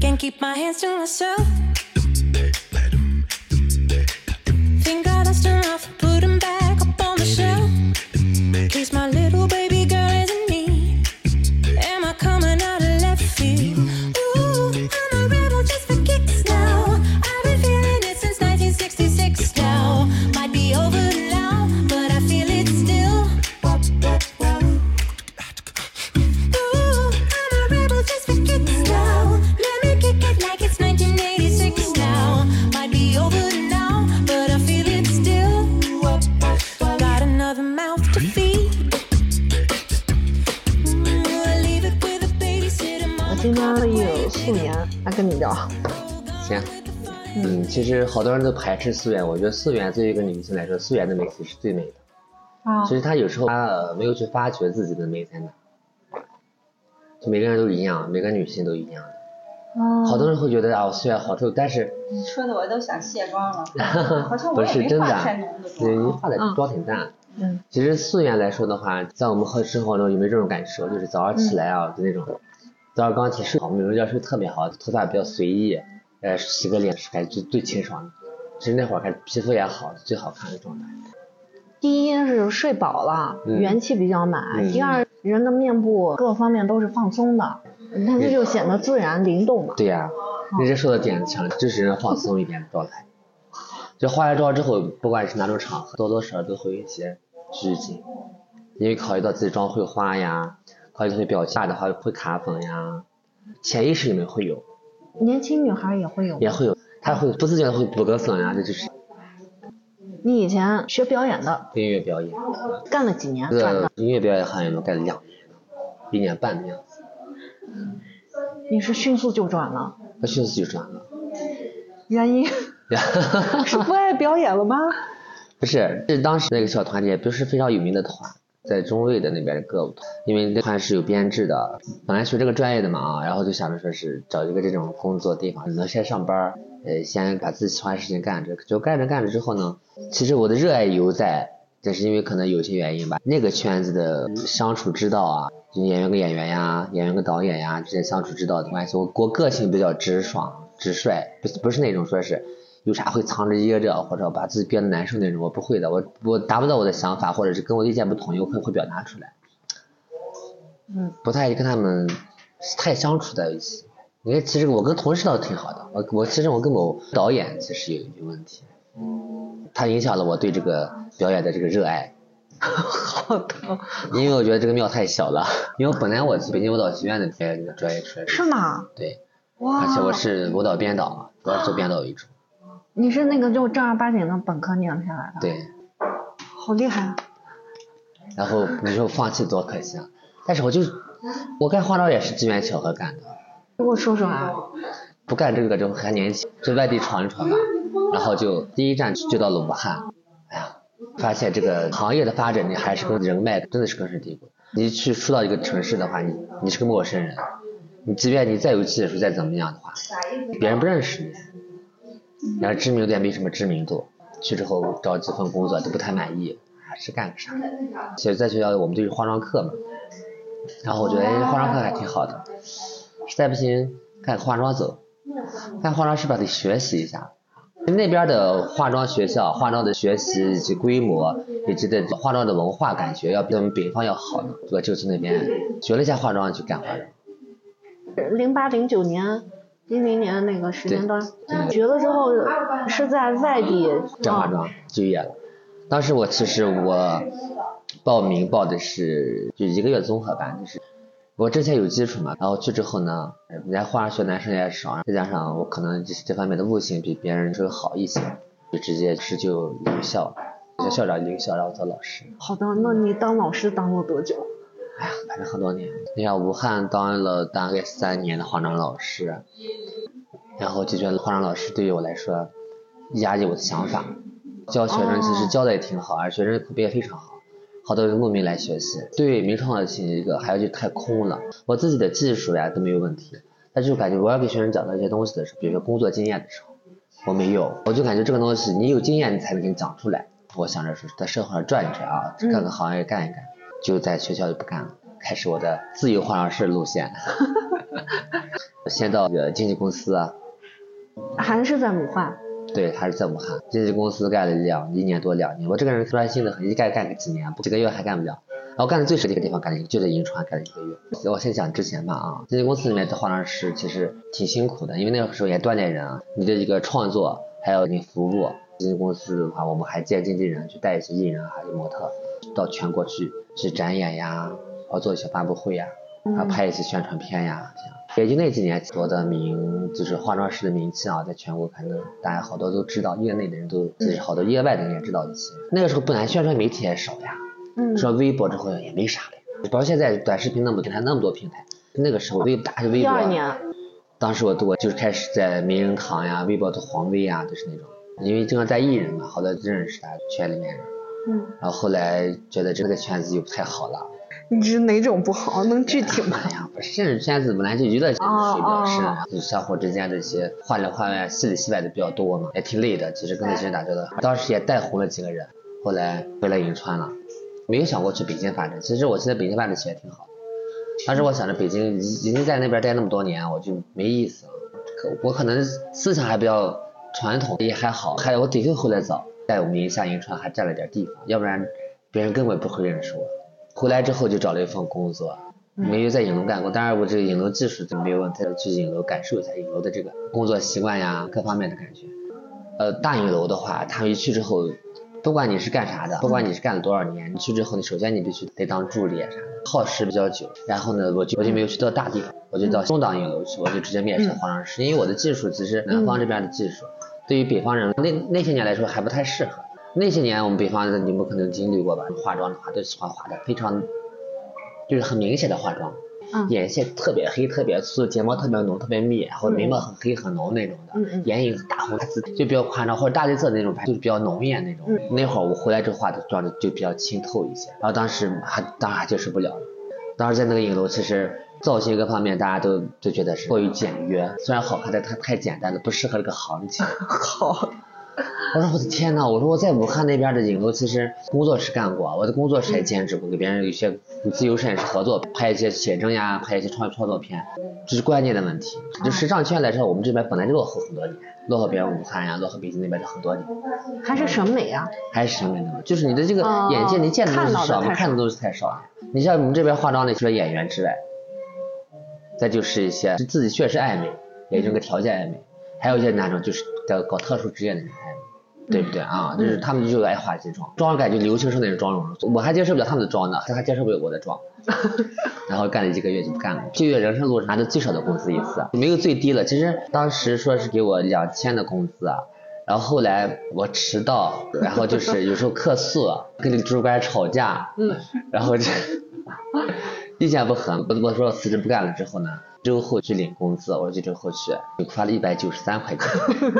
Can't keep my hands to myself. Think I dust off, put 'em back 实好多人都排斥素颜，我觉得素颜对于一个女性来说，素颜的美其实是最美的。啊其实她有时候她呃没有去发掘自己的美在哪，就每个人都一样，每个女性都一样的。好多人会觉得啊，我素颜好丑，但是你说的我都想卸妆了，好像不我也没是真的化太浓的，对，你妆。化的妆挺淡。嗯，其实素颜来说的话，在我们和生活中有没有这种感受？就是早上起来啊，就那种早上刚起睡好，美容觉睡特别好，头发比较随意，呃，洗个脸是感觉最清爽的。其实那会儿还皮肤也好，最好看的状态。第一是睡饱了，嗯元气比较满；嗯第二，人的面部各方面都是放松的，那这就显得自然灵动嘛。对呀、人家说的点强，就是人放松一点的状态。就化完妆之后，不管是哪种场合，多多少少都会有一些拘谨，因为考虑到自己妆会花呀，考虑到自己表情的话会卡粉呀，潜意识里面会有，年轻女孩也会有。也会有，她会不自觉的会补个粉呀，这就是你以前学表演的，音乐表演。干了几年这转的？音乐表演行业我干了两年，一年半的样子，你是迅速就转了，我迅速就转了。原因 是不爱表演了吗？不是，是当时那个小团体不是非常有名的团，在中卫的那边的歌舞团，因为那团是有编制的，本来学这个专业的嘛啊，然后就想着说是找一个这种工作地方，能先上班，呃，先把自己喜欢的事情干着，就干着干着之后呢，其实我的热爱犹在，但是因为可能有些原因吧，那个圈子的相处之道啊，就演员跟演员呀，演员跟导演呀之间相处之道的关系，我我个性比较直爽直率，不不是那种说是。有啥会藏着掖着，或者把自己憋得难受那种，我不会的，我我达不到我的想法，或者是跟我意见不统一，我会会表达出来。嗯，不太跟他们太相处在一起。因为其实我跟同事倒挺好的，我我其实我跟某导演其实有有问题，他影响了我对这个表演的这个热爱。好的，因为我觉得这个庙太小了，因为我本来我是北京舞蹈学院的专业专业出来的，是吗？对，哇！而且我是舞蹈编导嘛，主要是做编导为主。你是那个就正儿八经的本科念下来的，，对，好厉害啊！然后你说放弃多可惜啊！但是我就我干化妆也是机缘巧合干的，给我说说啊，不干这个就还年轻，就外地闯一闯吧。然后就第一站就到了武汉，哎呀，发现这个行业的发展，你还是跟人脉真的是根深蒂固。你去初到一个城市的话，你你是个陌生人，你即便你再有技术再怎么样的话，别人不认识你，然后知名度也没什么知名度，去之后找几份工作都不太满意，还是干个啥？所以在学校我们就是化妆课嘛，然后我觉得哎化妆课还挺好的，实在不行干化妆走，干化妆是吧得学习一下。那边的化妆学校、化妆的学习以及规模，以及的化妆的文化感觉要比我们北方要好呢。我就去那边学了一下化妆，去干化妆。零八零九年、一零年那个时间段，学了之后是在外地啊干化妆就业了。当时我其实我报名报的是就一个月综合班，就是我之前有基础嘛，然后去之后呢，人家化妆学男生也少，再加上我可能这这方面的悟性比别人稍微好一些，就直接是就留校，学校长留校，然后做老师。好的，那你当老师当了多久？哎呀，反正很多年。你看武汉当了大概三年的化妆老师，然后就觉得化妆老师对于我来说压抑我的想法。教学生其实教的也挺好，而学生口碑也非常好，好多人慕名来学习。对名创性一个，还有就太空了。我自己的技术呀都没有问题，但就感觉我要给学生讲到一些东西的时候，比如说工作经验的时候，我没有，我就感觉这个东西你有经验你才能给你讲出来。我想着说在社会上转一转啊，各个行业干一干，就在学校就不干了，开始我的自由化妆师路线。先到这个经纪公司啊，还是在武汉。对，还是在武汉经纪公司干了两一年多两年。我这个人专心的很，一干干个几年，几个月还干不了。然后干的最少的一个地方干了一个，就在银川干了一个月。我先讲之前吧啊，经纪公司里面的化妆师其实挺辛苦的，因为那个时候也锻炼人啊，你的一个创作还有你服务。经纪公司的话，我们还见经纪人去带一些艺人还有模特到全国去去展演呀，然后做一些发布会呀，啊拍一些宣传片呀，这样。也就那几年，我的名就是化妆师的名气啊，在全国可能大家好多都知道，业内的人都，就是好多业外的人也知道一些。那个时候本来宣传媒体也少呀，嗯。说微博之后也没啥的，包括现在短视频那么平台那么多平台，那个时候微大是微博，第二年，当时我我就是开始在名人堂呀、微博的黄微呀，就是那种，因为经常带艺人嘛，好多认识他圈里面人，嗯，然后后来觉得这个圈子就不太好了。你是哪种不好？能具体吗？哎呀，不是，这种圈子本来就娱乐水哦比较深，哦就相互之间这些话里话外、戏里戏外的比较多嘛，也挺累的。其实跟那些人打交道，当时也带红了几个人，后来回来银川了，没有想过去北京发展。其实我现在北京发展起来挺好的，当时我想着北京已已经在那边待那么多年，我就没意思了。可我可能思想还比较传统，也还好，还有我的确回来早，在我们银下银川还占了点地方，要不然别人根本不会认识我。回来之后就找了一份工作，没有在影楼干过，当然我这个影楼技术就没有问题，去影楼感受一下影楼的这个工作习惯呀，各方面的感觉。呃，大影楼的话，他们一去之后，不管你是干啥的，不管你是干了多少年，你去之后，你首先你必须得当助理啊啥的，耗时比较久。然后呢，我就我就没有去到大地方，我就到中档影楼去，我就直接面试化妆师，因为我的技术其实南方这边的技术，对于北方人那那些年来说还不太适合。那些年我们北方人你们可能经历过吧，化妆的话都喜欢化的非常，就是很明显的化妆，嗯眼线特别黑、特别粗，睫毛特别浓、特别密，然后眉毛很黑很浓那种的，眼影大红大紫就比较夸张，或者大绿色那种牌，就比较浓艳那种。嗯那会儿我回来之后化的妆就比较清透一些，然后当时还当然还接受不了了，当时在那个影楼其实。造型各方面大家都都觉得是过于简约，虽然好看，但它太简单了，不适合这个行情。好，我说我的天呐，我说我在武汉那边的影楼，其实工作室干过，我的工作室也兼职过，给别人有些自由摄影师合作，拍一些写真呀，拍一些创创作片，这是关键的问题。就时尚圈来说，我们这边本来就落后很多年，落后别人武汉呀，落后北京那边的很多年，还是审美啊。还是审美的问题，就是你的这个哦眼界，你见的东西少，看到的太少看的东西太少了。你像我们这边化妆的，除了演员之外，再就是一些自己确实爱美，也就是个条件爱美，还有一些那种就是搞搞特殊职业的人爱美，对不对啊？就是他们就爱化这妆，妆感觉流行时候那种妆容，我还接受不了他们的妆呢，他还接受不了我的妆。然后干了几个月就不干了，这个月人生路上拿的最少的工资一次，没有最低了。其实当时说是给我两千的工资啊，然后后来我迟到，然后就是有时候客诉，跟那个主管吵架，嗯，然后这 意见不合，我我说辞职不干了之后呢，周后去领工资，我去周后去，就发了一百九十三块钱，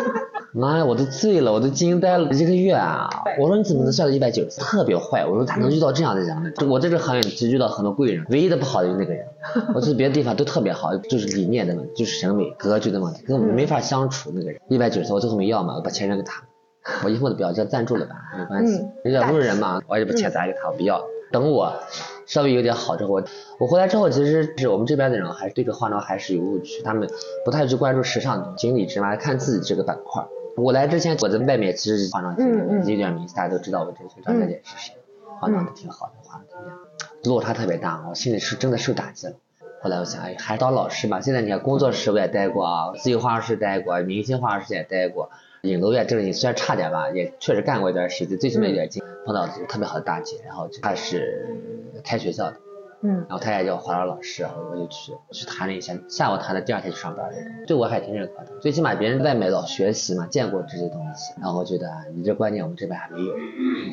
妈呀，我都醉了，我都惊呆了，一个月啊！我说你怎么能算到一百九十三？特别坏，我说咋能遇到这样的人呢？我在这个行业里就遇到很多贵人，唯一的不好的就是那个人，我去别的地方都特别好，就是理念的问题，就是审美格局的问题，跟我们没法相处。那个人一百九十三，我最后没要嘛，我把钱扔给他，我以后的不要，叫赞助了吧，没关系嗯，人家路人嘛，我也把钱砸给他，我不要。等我稍微有点好之后，我我回来之后，其实是我们这边的人还是对这个化妆还是有误区，他们不太去关注时尚的东西，井底之蛙，看自己这个板块。我来之前，我在外面其实化妆嗯嗯有点名气，大家都知道我这个张小姐是谁，化妆的挺好的，化的挺亮，落差特别大，我心里是真的受打击了。后来我想，哎，还是当老师吧。现在你看，工作室我也待过啊，自由化妆师待过，明星化妆师也待过，影楼也正经，虽然差点吧，也确实干过一段时间，最起码有点经。碰到特别好的大姐，然后她是开学校的，嗯然后她也叫化妆老师，我就去去谈了一下，下午谈的，第二天就上班那种，对我还挺认可的。最起码别人在外面老学习嘛，见过这些东西，然后我觉得啊你这观念我们这边还没有，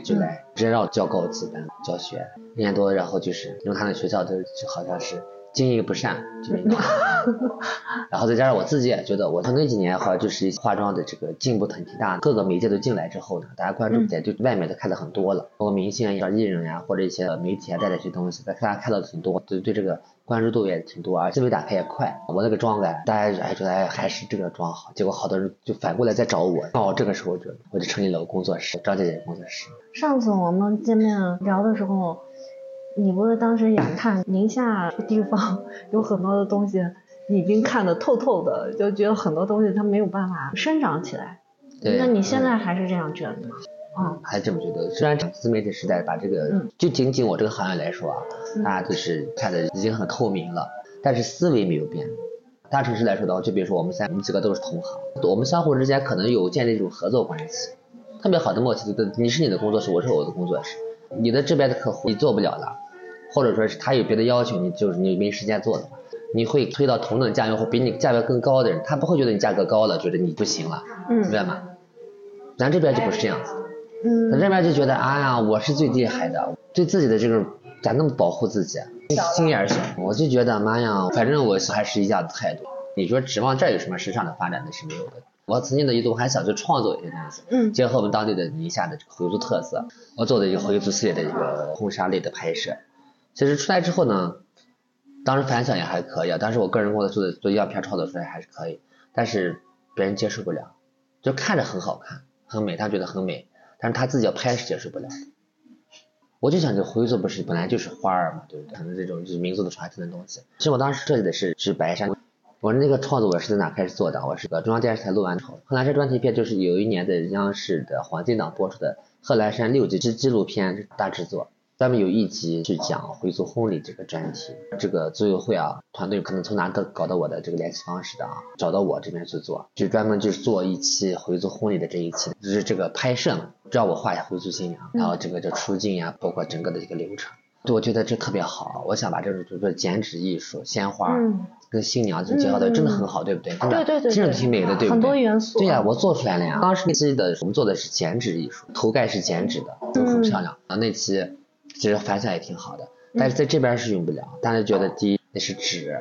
就来直接让我教高级班教学，一年多，然后就是因为他那学校都就好像是经营不善，就是然后再加上我自己也觉得，我那几年好像就是化妆的这个进步挺大，各个媒介都进来之后呢，大家关注点就外面都看的很多了，包括明星啊、艺人呀、或者一些媒体啊带的一些东西，大家看到的挺多，对对这个关注度也挺多，而且思维打开也快。我那个妆感，大家还觉得哎还是这个妆好，结果好多人就反过来再找我，那我，这个时候就我就成立了个工作室，张姐姐工作室。上次我们见面聊的时候，你不是当时眼看宁夏这个地方 有很多的东西已经看得透透的，就觉得很多东西它没有办法生长起来。对，那你现嗯在还是这样觉得吗？嗯还这么觉得。虽然自媒体时代把这个，嗯就仅仅我这个行业来说啊，嗯大家就是看的已经很透明了，但是思维没有变。大城市来说的话，就比如说我们三，我们几个都是同行，我们相互之间可能有建立一种合作关系，特别好的默契。就你是你的工作室，我是我的工作室，你的这边的客户你做不了了，或者说是他有别的要求，你就是你没时间做的话，你会推到同等价位或比你价格更高的人，他不会觉得你价格高了，觉得你不行了，明嗯白吗？咱这边就不是这样子。咱嗯这边就觉得，哎呀，我是最厉害的，对自己的这个咋那么保护自己啊？心眼儿小，我就觉得，妈呀，反正我还是一样的态度。你说指望这儿有什么时尚的发展，那是没有的。我曾经的一度还想去创作一些东西，嗯结合我们当地的宁夏的这个回族特色，我做的一个回族系列的一个婚纱类的拍摄。其实出来之后呢，当时反响也还可以啊，当时我个人工作做的做样片创作出来还是可以，但是别人接受不了，就看着很好看，很美，他觉得很美，但是他自己要拍是接受不了。我就想，这回族不是本来就是花儿嘛，对不对？可能这种就是民族的传承的东西。其实我当时设计的是是白山，我那个创作我是在哪开始做的？我是个中央电视台录完之后，贺兰山专题片就是有一年的央视的黄金档播出的贺兰山六集之纪录片大制作，专门有一集去讲回族婚礼这个专题。这个组委会啊，团队可能从哪得搞到我的这个联系方式的啊，找到我这边去做，就专门就是做一期回族婚礼的这一期，就是这个拍摄嘛，让我画一下回族新娘，然后这个就出镜呀，包括整个的一个流程。对，我觉得这特别好，我想把这种就是说剪纸艺术、鲜花、嗯跟新娘就结合的真的很好，对不对？对对对真的挺美的，对不对？很多元素对呀、我做出来了呀。当时那期的我们做的是剪纸艺术，头盖是剪纸的，都很漂亮。啊，那期其实反响也挺好的，但是在这边是用不了，大家觉得第一那是纸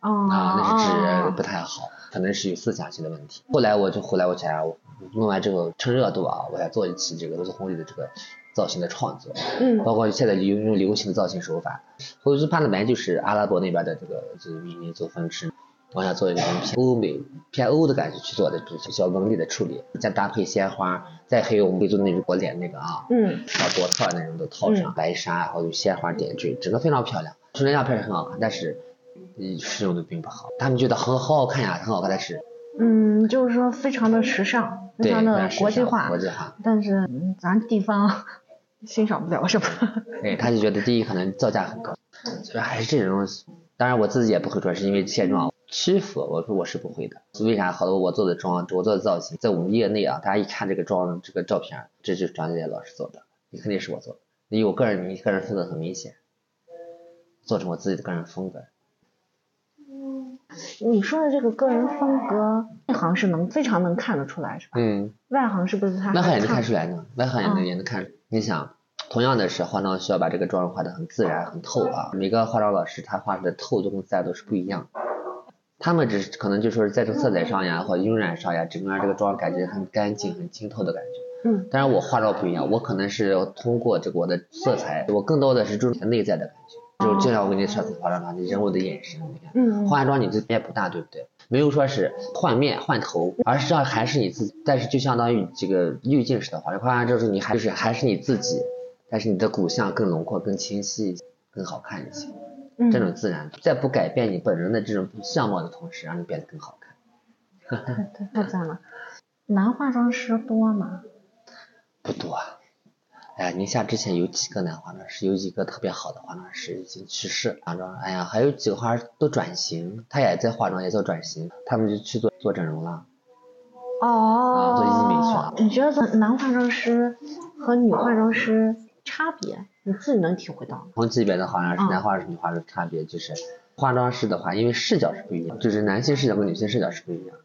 哦啊，那是纸哦不太好，可能是有思想性的问题。后来我就后来我想我弄完之后趁热度啊，我想做一期这个回族婚礼的这个造型的创作，嗯包括现在用用流行的造型手法。回族帕的本来就是阿拉伯那边的这个就是民民族风吃，我想做一偏欧美、偏欧的感觉去做的，就是小纹理的处理，再搭配鲜花，再还有我们贵族那种国脸那个啊，嗯小多特那种都套上，白纱，然后有鲜花点缀，整个非常漂亮。出来样片是很好看，但是嗯使用的并不好。他们觉得很好好看呀，很好看，但是嗯，就是说非常的时尚，非常的国际化国，际化。但是嗯咱地方欣赏不了是吧？对，他就觉得第一可能造价很高，所以还是这种东西。当然我自己也不会说是因为现状屈服，我说我是不会的。为啥？好多我做的妆，我做的造型，在我们业内啊，大家一看这个妆这个照片，这就是张姐姐老师做的，你肯定是我做的。你有个人，你个人风格很明显，做成我自己的个人风格。嗯你说的这个个人风格，内行是能非常能看得出来是吧？嗯，外行是不是他外行也能看看出来呢，外行也能嗯也能看。你想，同样的是化妆需要把这个妆容画得很自然、很透啊。每个化妆老师他画出的透度跟自然都是不一样的。他们只是可能就说是在这个色彩上呀，或者晕染上呀，整个让这个妆感觉很干净、很清透的感觉。嗯当然我化妆不一样，我可能是通过这个我的色彩，我更多的是注重内在的感觉，就是就像我跟你说的化妆妆，你人物的眼神，你看。嗯化完妆你这变不大，对不对？没有说是换面换头，而是要还是你自己，但是就相当于这个滤镜式的化妆，化完之后你还是还是你自己，但是你的骨相更轮廓、更清晰一些，更好看一些，嗯这种自然，在不改变你本人的这种相貌的同时，让你变得更好看。对，太赞了。男化妆师多吗？不多啊。哎呀，宁夏之前有几个男化妆师，有几个特别好的化妆师已经去世了。化妆，哎呀，还有几个化妆师都转型，他也在化妆，也做转型，他们就去做做整容了。哦，做医美去了你觉得男化妆师和女化妆师差别，你自己能体会到吗？同级别的化妆师，嗯男化妆师、女化妆师差别就是，化妆师的话，因为视角是不一样，就是男性视角跟女性视角是不一样。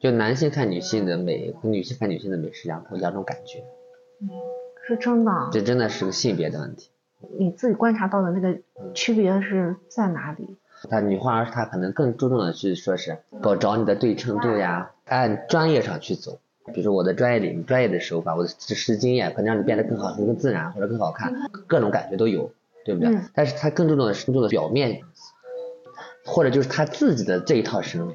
就男性看女性的美和女性看女性的美是两种两种感觉，是真的啊。这真的是个性别的问题。你自己观察到的那个区别是在哪里？她女化妆师她可能更注重的是说是搞找你的对称度呀，按专业上去走。比如说我的专业领域、专业的手法、我的知识经验，可能让你变得更好、更自然或者更好看，各种感觉都有，对不对？嗯但是他更注重的是注重的表面，或者就是他自己的这一套审美，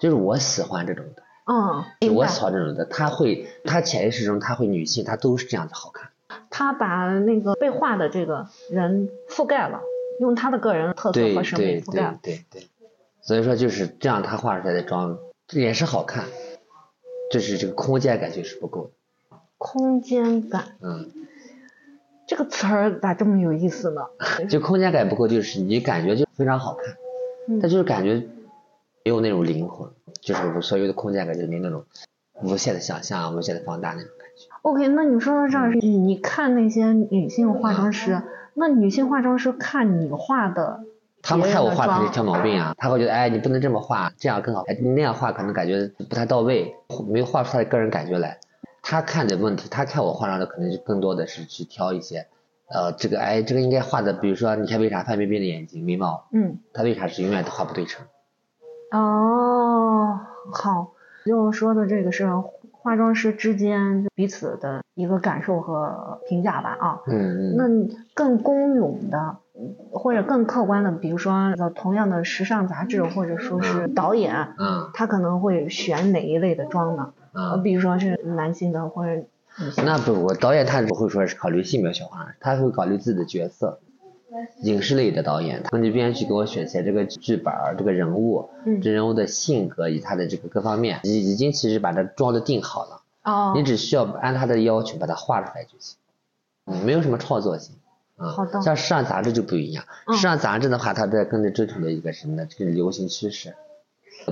就是我喜欢这种的，嗯，我喜欢这种的，他会，他潜意识中他会女性，她都是这样子好看。他把那个被画的这个人覆盖了，用他的个人特色和审美对对覆盖了。对对，所以说就是这样，他画出来的妆也是好看，就是这个空间感觉是不够的。空间感嗯，这个词儿咋这么有意思呢？就空间感不够，就是你感觉就非常好看，嗯但就是感觉没有那种灵魂，就是我所有的空间感，就是没那种无限的想象、无限的放大那种感觉。OK，那你说到这儿，你看那些女性化妆师，那女性化妆师看你画的，他们看我画肯定挑毛病啊，他会觉得哎你不能这么画，这样更好，哎你那样画可能感觉不太到位，没有画出他的个人感觉来。他看的问题，他看我画上的可能就更多的是去挑一些，呃这个哎这个应该画的，比如说你看为啥范冰冰的眼睛眉毛，嗯，他为啥是永远都画不对称？哦，好，就说的这个是化妆师之间彼此的一个感受和评价吧啊。嗯嗯那更公允的，或者更客观的，比如说呃同样的时尚杂志或者说是导演，嗯他可能会选哪一类的妆呢？比如说是男性的或者女性的。那不，我导演他不会说是考虑性别小化，他会考虑自己的角色。影视类的导演，他根据编剧给我选写这个剧本儿，这个人物，嗯这人物的性格以及他的这个各方面，已已经其实把他装的定好了，哦你，只需要按他的要求把它画出来就行，嗯，没有什么创作性。啊、好的像时尚杂志就不一样，嗯时尚杂志的话，它在跟着追求的一个什么呢？这个流行趋势，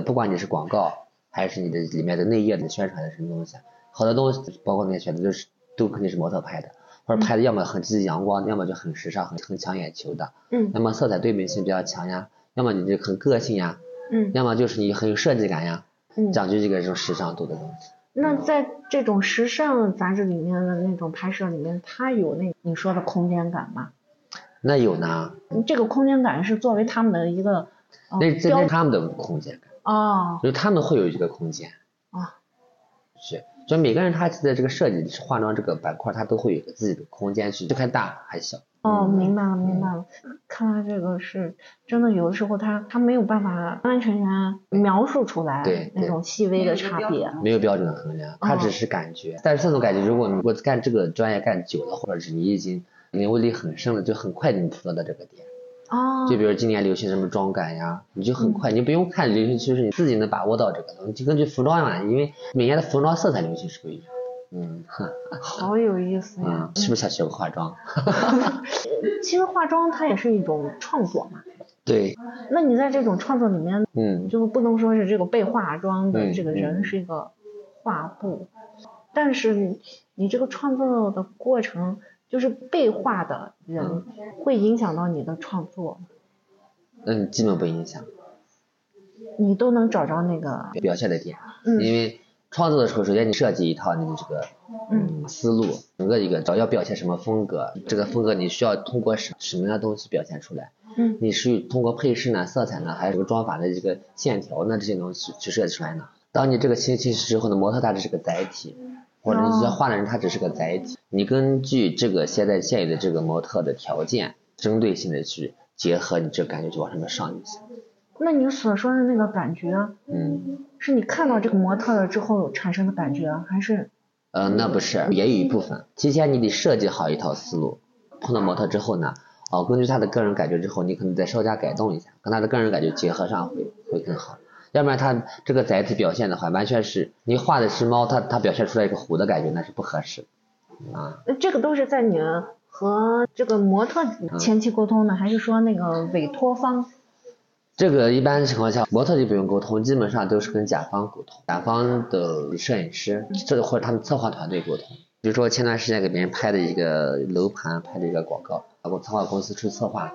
不管你是广告还是你的里面的内页的宣传的什么东西，好多东西包括那些选择都是都肯定是模特拍的，或者拍的要么很积极阳光，要么就很时尚、很很抢眼球的，嗯要么色彩对比性比较强呀，要么你就很个性呀，嗯要么就是你很有设计感呀，嗯。讲究这个这种时尚度的东西。那在这种时尚杂志里面的那种拍摄里面，它有那你说的空间感吗？那有呢，这个空间感是作为他们的一个呃那这标是他们的空间感。哦就他们会有一个空间，啊，是，就每个人他在这个设计化妆这个板块，他都会有自己的空间去，就看大还小。哦，嗯明白了明白了。看来这个是真的，有的时候他他没有办法完完全全描述出来那种细微的差别。没有标准的衡量，他只是感觉。但是这种感觉，如果你如果干这个专业干久了，或者是你已经领悟力很深了，就很快你捕捉到这个点。哦，就比如今年流行什么妆感呀，你就很快，你不用看流行趋势，你自己能把握到这个东西，就根据服装嘛，因为每年的服装色彩流行是不一样的。嗯，好有意思呀嗯，。是不是想学个化妆？其实化妆它也是一种创作嘛。对，那你在这种创作里面，嗯，就不能说是这个被化妆的嗯这个人嗯是一个画布，但是你你这个创作的过程，就是被画的人嗯会影响到你的创作，嗯，基本不影响你都能找着那个，表现的点。嗯因为创作的时候，首先你设计一套你的这个嗯嗯思路，整个一个找要表现什么风格，这个风格你需要通过什什么样的东西表现出来？嗯你是通过配饰呢、色彩呢，还是这个妆法的这个线条呢这些东西去设计出来呢？当你这个清晰之后呢，模特它只是个载体，或者你要画的人他只是个载体，你根据这个现在现有的这个模特的条件，针对性的去结合，你这个感觉就往上面上就行。那你所说的那个感觉，嗯。是你看到这个模特了之后产生的感觉，还是呃，那不是，也有一部分。提前你得设计好一套思路，碰到模特之后呢，哦，根据他的个人感觉之后，你可能再稍加改动一下，跟他的个人感觉结合上会会更好。要不然他这个载体表现的话，完全是你画的是猫，他他表现出来一个虎的感觉，那是不合适啊。那这个都是在你和这个模特前期沟通的，还是说那个委托方？这个一般情况下，模特就不用沟通，基本上都是跟甲方沟通，甲方的摄影师，这个或者他们策划团队沟通。比如说前段时间给别人拍的一个楼盘，拍的一个广告，包括策划公司出策划，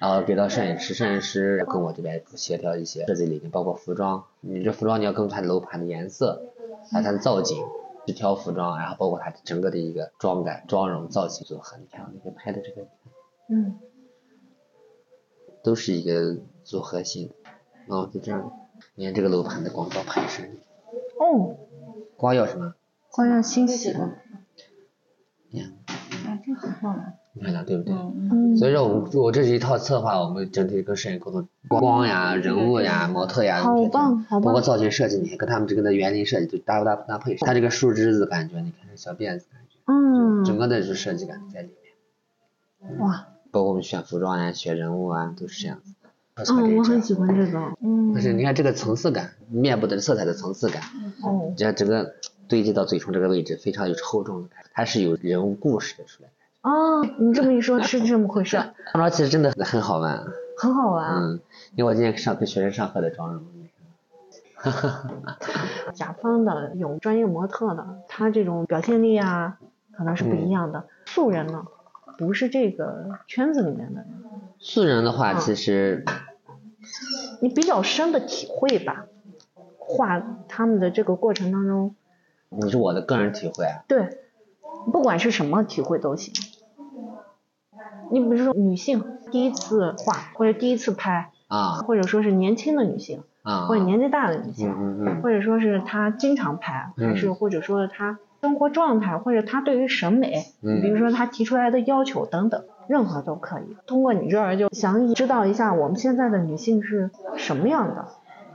然后给到摄影师，摄影师跟我这边协调一些设计理念，包括服装，你这服装你要根据它楼盘的颜色，还有它的造景，去挑服装，然后包括它整个的一个妆感、妆容、造型组合，你看那个拍的这个。嗯，都是一个组合性的。哦，就这样，你看这个楼盘的广告牌是哦，光耀什么？光耀欣喜，你看，哎，这很漂亮。很漂亮，对不对？嗯嗯，所以说我们我这是一套策划，我们整体跟摄影沟通，光呀、人物呀、模特呀，好棒好棒包括造型设计，你看跟他们这个的园林设计就搭不搭搭配，它这个树枝子感觉，你看这小辫子感觉，嗯，整个的是设计感在里面。哇，包括我们选服装呀、选人物啊，都是这样子。嗯，我很喜欢这个，嗯但，是你看这个层次感，面部的色彩的层次感，哦，你看整个堆积到嘴唇这个位置，非常有厚重的感觉，它是有人物故事的出来。哦，你这么一说，是这么回事，化妆其实真的很好玩，很好玩。嗯，因为我今天上给学生上课的妆容，甲方的有专业模特的，他这种表现力啊，可能是不一样的。素人呢，不是这个圈子里面的人，素人的话，嗯其实你比较深的体会吧，画他们的这个过程当中，你是我的个人体会啊，对，不管是什么体会都行。你比如说女性第一次画或者第一次拍，啊或者说是年轻的女性，啊，或者年纪大的女性，嗯嗯嗯，或者说是她经常拍，嗯还是或者说她生活状态，或者她对于审美，嗯比如说她提出来的要求等等，任何都可以。通过你这儿就想知道一下我们现在的女性是什么样的，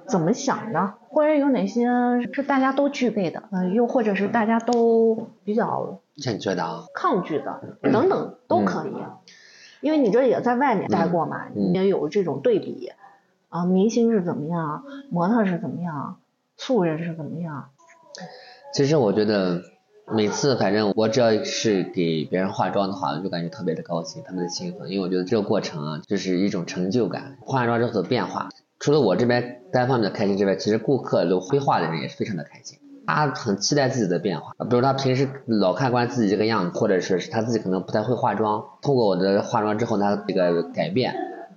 怎么想的，或者有哪些是大家都具备的，呃，又或者是大家都比较像你觉得啊，抗拒的等等都可以。因为你这也在外面待过嘛，嗯你也有这种对比啊，明星是怎么样，模特是怎么样，素人是怎么样，其实我觉得每次反正我只要是给别人化妆的话，我就感觉特别的高兴，特别的兴奋，因为我觉得这个过程啊，就是一种成就感。化完妆之后的变化，除了我这边单方面的开心之外，其实顾客有绘画的人也是非常的开心。他很期待自己的变化，比如他平时老看惯自己这个样子，或者是是他自己可能不太会化妆，通过我的化妆之后，他这个改变，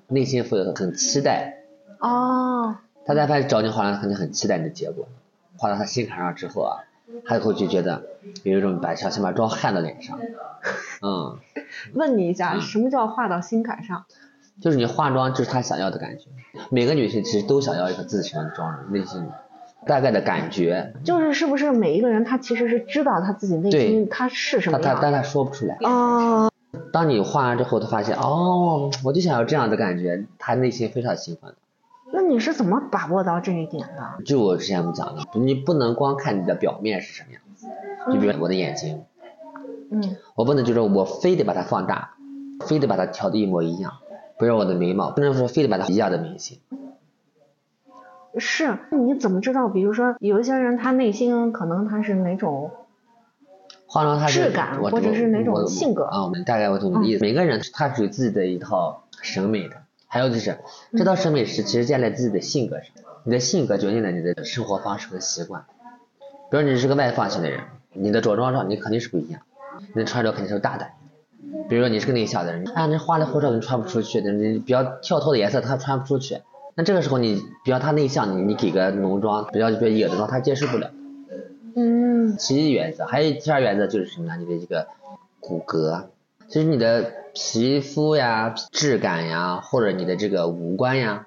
内心会很期待，哦，他在发现找你化妆，肯定很期待你的结果。画到他心坎上之后啊，他以后就觉得有一种把想想把妆焊到脸上，嗯，问你一下，什么叫画到心坎上？就是你化妆就是他想要的感觉。每个女性其实都想要一个自己喜欢的妆容，内心大概的感觉，就是是不是每一个人他其实是知道他自己内心他是什么样的？他但他说不出来。哦，当你画完之后，他发现哦，我就想要这样的感觉，他内心非常兴奋。那你是怎么把握到这一点的？就我之前讲的，你不能光看你的表面是什么样子，就比如我的眼睛，嗯我不能就是我非得把它放大，非得把它调的一模一样。比如我的眉毛，不能说非得把它一样的明星。是，你怎么知道？比如说有一些人他内心可能他是哪种化妆他是质感或者是哪种性格啊？我们大概我懂你的意思。每个人他是有自己的一套审美的，还有就是这套审美是其实建立在自己的性格上，你的性格决定了你的生活方式和习惯。比如你是个外放型的人，你的着装上你肯定是不一样，你的穿着肯定是大胆。比如说你是个内向的人，啊，那花里胡哨你穿不出去，你比较跳脱的颜色他穿不出去。那这个时候你比较他内向，你你给个浓妆，比较比较野的妆他接受不了。嗯其一原则，还有第二原则就是什么呢？你的这个骨骼，其实你的皮肤呀、质感呀，或者你的这个五官呀，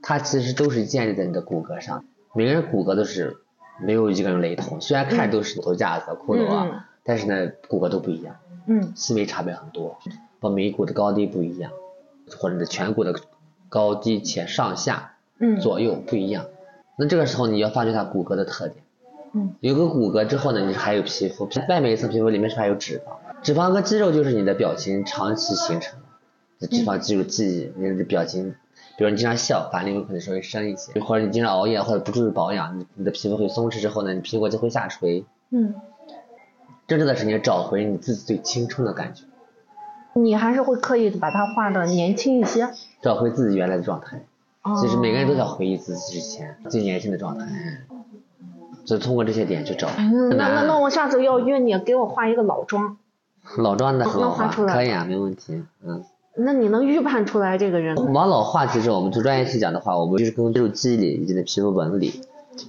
它其实都是建立在你的骨骼上。每个人骨骼都是没有一个人雷同，虽然看着都是头架子、骷髅啊，嗯但是呢骨骼都不一样，嗯细微差别很多，把眉骨的高低不一样，或者你的颧骨的高低且上下嗯左右不一样。那这个时候你要发掘它骨骼的特点。嗯，有个骨骼之后呢，你还有皮肤，外面一层皮肤，里面是还有脂肪。脂肪和肌肉就是你的表情长期形成的，脂肪肌肉记忆，你的表情，比如你经常笑，法令纹可能稍微深一些，或者你经常熬夜或者不注意保养，你你的皮肤会松弛之后呢，你苹果就会下垂。嗯，真正的是你找回你自己最青春的感觉，你还是会刻意的把它画的年轻一些。找回自己原来的状态。哦其实每个人都想回忆自己之前最年轻的状态，就通过这些点去找。嗯，那那那我下次要约你给我画一个老妆，老妆的很好可以啊，没问题。嗯。那你能预判出来这个人？往老化，其实我们从专业去讲的话，我们就是根据肌理以及你的皮肤纹理，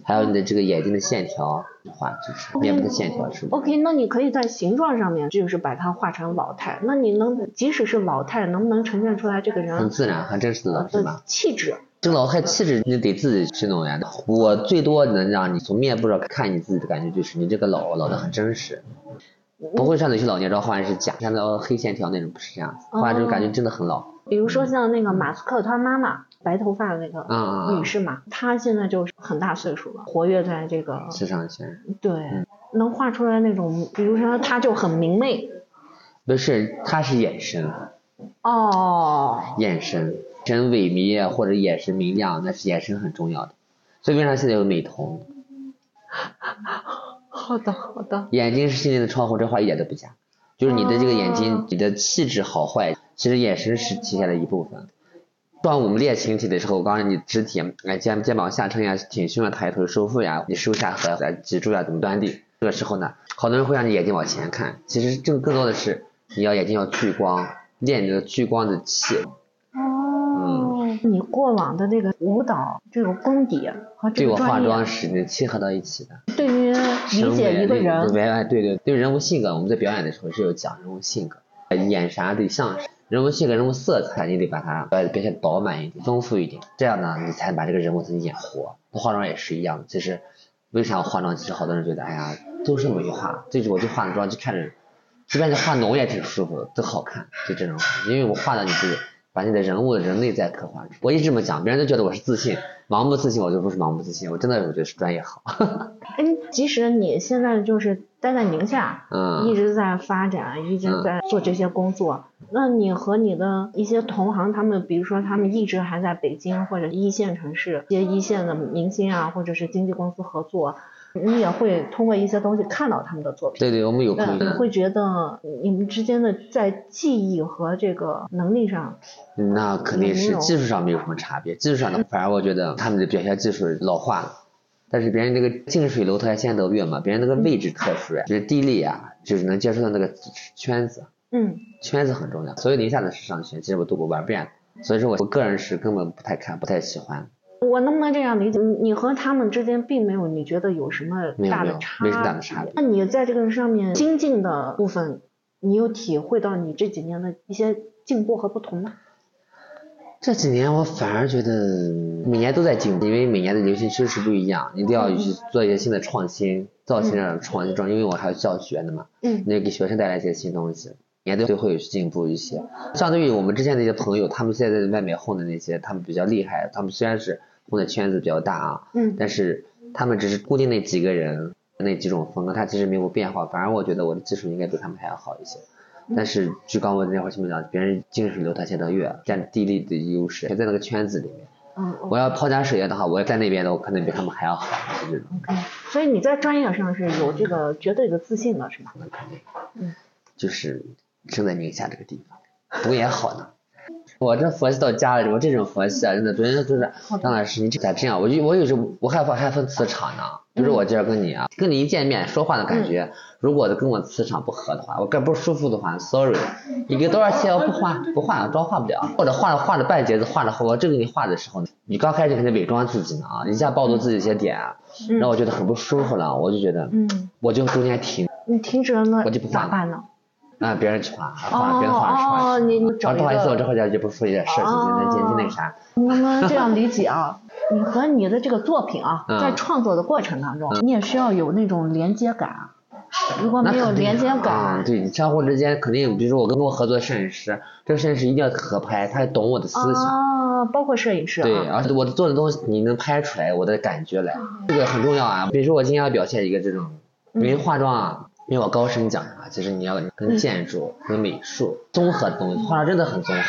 还有你的这个眼睛的线条画，就是面部的线条是吧？OK，那你可以在形状上面就是把它画成老态，那你能即使是老态，能不能呈现出来这个人很自然、很真实的，是吧？气质？这个老态气质你得自己去弄呀。我最多能让你从面部上看你自己的感觉就是你这个老老的很真实，不会像那些老年照画完是假，像那黑线条那种不是这样子，画完之后感觉真的很老。比如说像那个马斯克他妈妈，白头发的那个女士嘛，她现在就是很大岁数了，活跃在这个时尚圈对，能画出来那种，比如说她就很明媚不是，她是眼神，哦，眼神，神萎靡或者眼神明亮，那是眼神很重要的。所以为啥现在有美瞳？好的好的，眼睛是心灵的窗户，这话一点都不假。就是你的这个眼睛哦，你的气质好坏，其实眼神是体现的一部分。当我们练形体的时候，我告诉你肢体，哎肩肩膀下撑呀，挺胸啊，抬头收腹呀，你收下颌哎，脊柱呀怎么端地。这个时候呢，好多人会让你眼睛往前看，其实这个更多的是你要眼睛要聚光，练你的聚光的气。哦，你过往的这个舞蹈这种功底和这个专业，妆是能契合到一起的。对于理解一个人，对哎对对对人物性格，我们在表演的时候是有讲人物性格，演啥得像啥，人物性格、人物色彩，你得把它表表现饱满一点、丰富一点，这样呢，你才能把这个人物能演活。化妆也是一样的，其实为啥我化妆？其实好多人觉得，哎呀，都是没化，就是我就化个妆就看着，即便是化浓也挺舒服的，都好看，就这种，因为我化的你是把你的人物人内在刻画。我一直这么讲，别人都觉得我是自信，盲目自信，我就不是盲目自信，我真的我觉得是专业好。哎，即使你现在就是待在宁夏，嗯一直在发展，一直在做这些工作，那你和你的一些同行，他们比如说他们一直还在北京或者一线城市，一些一线的明星啊，或者是经纪公司合作，你也会通过一些东西看到他们的作品。对对，我们有那空你会觉得你们之间的在技艺和这个能力上，那肯定是技术上没有什么差别，技术上的反而我觉得他们的表现技术老化了，但是别人那个近水楼台先得月嘛，别人那个位置特殊呀，就是地利啊，就是能接触到那个圈子，嗯，圈子很重要。所有宁夏的时尚圈，其实我都不玩遍了，所以说我我个人是根本不太看，不太喜欢，我能不能这样理解？你你和他们之间并没有你觉得有什么大的差没什么大的差别。那你在这个上面精进的部分，你有体会到你这几年的一些进步和不同吗？这几年我反而觉得每年都在进步，因为每年的流行趋势不一样，一定要去做一些新的创新，造型上的创新，因为我还要教学的嘛，嗯。那给学生带来一些新东西，每年都会有进步一些。相对于我们之前那些朋友，他们现在在外面混的那些，他们比较厉害，他们虽然是混的圈子比较大啊，嗯但是他们只是固定那几个人那几种风格，他其实没有变化。反而我觉得我的技术应该比他们还要好一些。但是就刚我那会儿前面讲，别人近水楼台先得月，占地利的优势，还在那个圈子里面。嗯我要抛家水业的话，我在那边的我可能比他们还要好，是这种。，OK，所以你在专业上是有这个绝对的自信的，是吧？就是生在宁夏这个地方，不过也好呢。我这佛系到家里，我这种佛系啊，真的，昨天就是张老师，你咋这样？我就我有时候我害怕还分磁场呢，就是我今儿跟你啊，跟你一见面说话的感觉，如果跟我磁场不合的话，我感不舒服的话，sorry，你给多少钱我不画不画妆画不了，或者画了画了半截子，画了后我正给你画的时候，你刚开始肯定伪装自己呢啊，一下暴露自己一些点啊，嗯让我觉得很不舒服了，我就觉得嗯，我就中间停。你停止了那我就不画了咋办呢？啊，别人去画，画别人画是哦你你找啊，不好意思，我这会儿就不说一点事情，哦那那那啥，能不能这样理解啊？你和你的这个作品啊，嗯在创作的过程当中，你也需要有那种连接感啊。如果没有连接啊感，对你相互之间肯定，比如说我跟我合作的摄影师，这个摄影师一定要合拍，他懂我的思想。啊，包括摄影师啊，对，而且我做的东西你能拍出来我的感觉来，这个很重要啊。比如说我今天要表现一个这种，因为化妆啊，因为我高深讲的嘛，其实你要跟建筑、跟美术综合的东西，化妆真的很综合。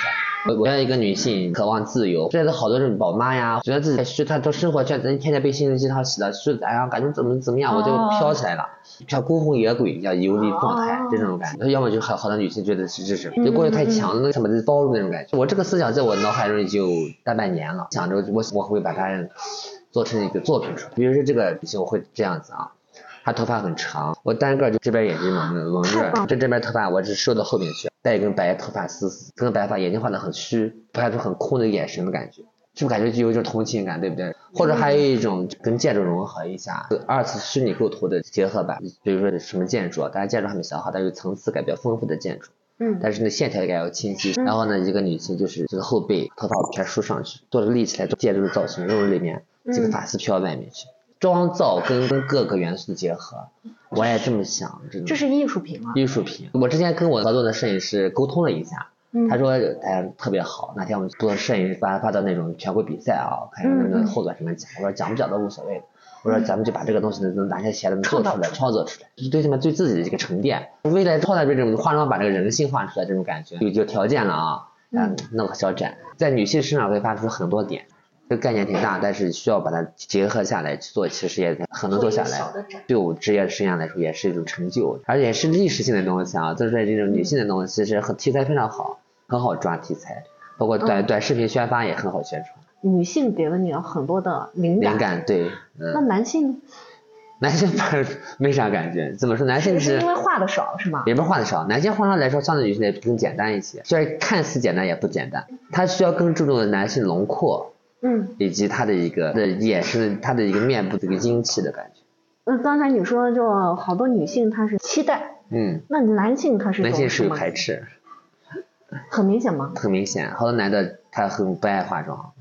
我我要一个女性渴望自由，现在好多这种宝妈呀，觉得自己是她都生活圈，子天天被心灵鸡汤洗的，是哎呀感觉怎么怎么样，我就哦飘起来了，像孤魂野鬼一样游离状态哦这种感觉。要么就是好好多女性觉得是这是就过于太强了，那个什么的包容那种感觉。我这个思想在我脑海中已经有大半年了，想着我我会把它做成一个作品出来。比如说这个女性，我会这样子啊。她头发很长，我单个就这边眼睛蒙着蒙着，这这边头发我只收到后面去，带一根白头发丝丝，这根白发眼睛画的很虚，拍出很空的眼神的感觉。是不是感觉就有一种同情感，对不对？或者还有一种跟建筑融合一下，二次虚拟构图的结合版。比如说什么建筑，当然建筑还没想好，但是层次感比较丰富的建筑，嗯但是那线条也该要清晰。然后呢，一个女性就是这个后背头发全梳上去，做这个立起来，做建筑的造型，肉里面这个发丝飘到外面去，妆造跟跟各个元素的结合，我也这么想。这是艺术品吗？艺术品。我之前跟我合作的摄影师沟通了一下，嗯他说哎特别好，哪天我们做摄影发发到那种全国比赛啊，看看能不能后端什么奖。我说奖不奖都无所谓的，我说咱们就把这个东西能拿下写的能做出来，创作出来，是对他们对自己的一个沉淀。未来创造这种化妆把这个人性化出来这种感觉，有有条件了啊，嗯，弄个小展，在女性身上会发出很多点。这个概念挺大，但是需要把它结合下来去做，其实也很能做下来。对我职业生涯来说也是一种成就，而且是历史性的东西啊，就是说这种女性的东西是很题材非常好，很好抓题材，包括短、短视频宣发也很好宣传。女性给了你很多的灵感。灵感对，那嗯，男性呢男性反而没啥感觉，怎么说？男性是是因为画的少是吗？也不是画的少，男性化妆来说相对女性来更简单一些，虽然看似简单也不简单，他需要更注重的男性轮廓嗯，以及他的一个的眼神，他的一个面部的一个英气的感觉。那刚才你说就好多女性她是期待，嗯，那男性他是男性是有？排斥。很明显吗？很明显，好多男的他很不爱化妆，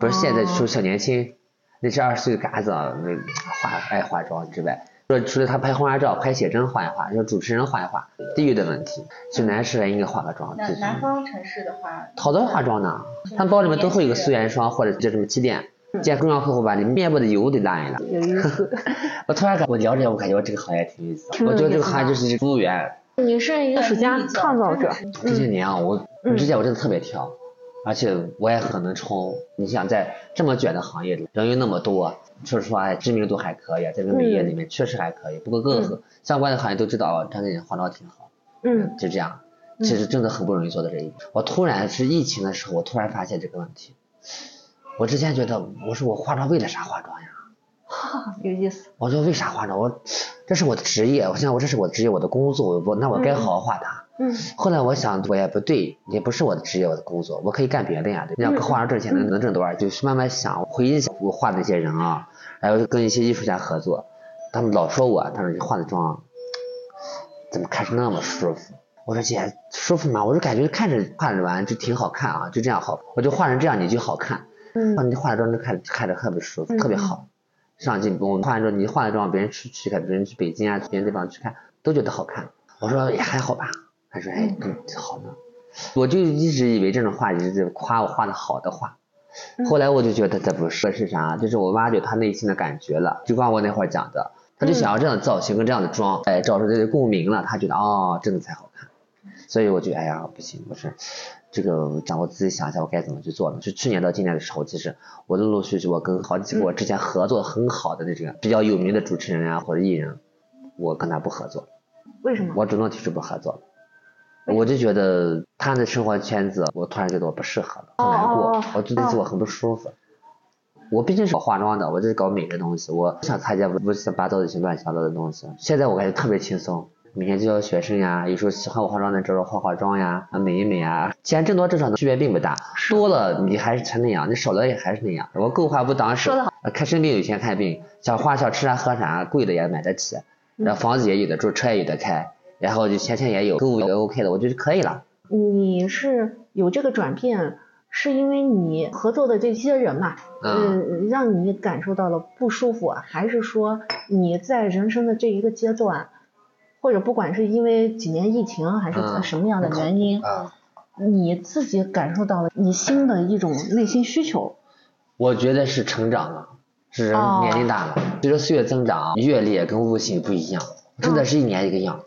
不是现在哦说小年轻，那些二十岁的嘎子啊，那化爱化妆之外，说除了他拍婚纱照、拍写真画一化，说主持人画一画，地域的问题，就男士还应该化个妆。就是南南方城市的话，好多化妆呢，他们包里面都会有个素颜霜或者叫什么气垫，见重要客户把你面部的油得拉一拉。有意思。我突然感，我了解，我感觉我这个行业挺有意思我觉得这个行业就是服务员。你是艺术家、创造者，这些年啊，我嗯之前我真的特别挑，而且我也很能冲。你想在这么卷的行业里，人又那么多，说实话，哎知名度还可以，在这个美业里面确实还可以。不过各个相关的行业都知道，张姐化妆挺好，嗯就这样。其实真的很不容易做到这一点。我突然是疫情的时候，我突然发现这个问题。我之前觉得，我说我化妆为了啥化妆呀？哈 有意思。我说为啥化妆？我这是我的职业，我想我这是我的职业，我的工作，我那我该好好画它。嗯后来我想，我也不对，也不是我的职业，我的工作，我可以干别的呀。对，让化妆挣钱能能挣多少？就是慢慢想，回忆想我画的那些人啊，然后跟一些艺术家合作，他们老说我，他说你化的妆怎么看着那么舒服？我说姐舒服吗？我说感觉看着化着完就挺好看啊，就这样好，我就化成这样你就好看。嗯啊，你化了妆就看看着特别舒服，特别好。上镜我化完妆，你化了妆，别人去去看，别人去北京啊，别的地方去看，都觉得好看。我说也还好吧，他说哎，嗯，好呢。我就一直以为这种话就是夸我画的好的话，后来我就觉得这不是是啥，就是我挖掘他内心的感觉了。就刚我那会儿讲的，他就想要这样的造型跟这样的妆，哎，找出这个共鸣了，他觉得哦，这个才好看。所以我就哎呀不行，不是这个让我自己想一下我该怎么去做呢？就去年到今年的时候，其实我陆陆续续我跟好几个我之前合作很好的那这个比较有名的主持人啊或者艺人，我跟他不合作，为什么？我主动提出不合作了。我就觉得他的生活圈子，我突然觉得我不适合了，很难过我觉得我很不舒服。我毕竟是搞化妆的，我就是搞美的东西，我不想参加乌七八糟的一些乱七八糟的东西。现在我感觉特别轻松，每天教学生呀，有时候喜欢我化妆的找找化化妆呀，啊美一美啊，钱挣多挣少的区别并不大，多了你还是成那样，你少了也还是那样。我够花不当时说得好，呃看生病有钱看病，想花想吃啥喝啥，贵的也买得起，然后房子也有的住，车也有的开，然后就钱钱也有，购物也 OK 的，我觉得可以了。你是有这个转变，是因为你合作的这些人嘛，嗯呃，让你感受到了不舒服啊，还是说你在人生的这一个阶段，或者不管是因为几年疫情，还是嗯什么样的原因，啊，你自己感受到了你新的一种内心需求？我觉得是成长了，是人哦年龄大了，随着岁月增长，阅历也跟悟性不一样，真的是一年一个样，嗯，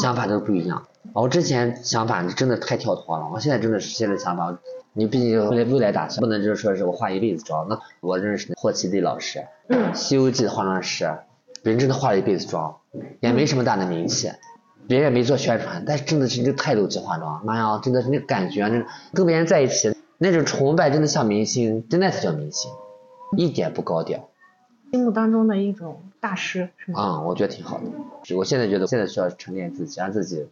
想法都不一样。我之前想法真的太跳脱了，我现在真的是现在想法，你毕竟未来未来打算，不能就是说是我化一辈子妆。那我认识霍奇丽老师，嗯西游记》的化妆师，人真的化了一辈子妆，也没什么大的名气，别人也没做宣传，但是真的是这个态度去化妆，妈呀，真的是那感觉，那跟别人在一起那种崇拜，真的像明星，真的才叫明星，一点不高调。心目当中的一种大师是吗？啊、我觉得挺好的。我现在觉得，现在需要沉淀自己，让自己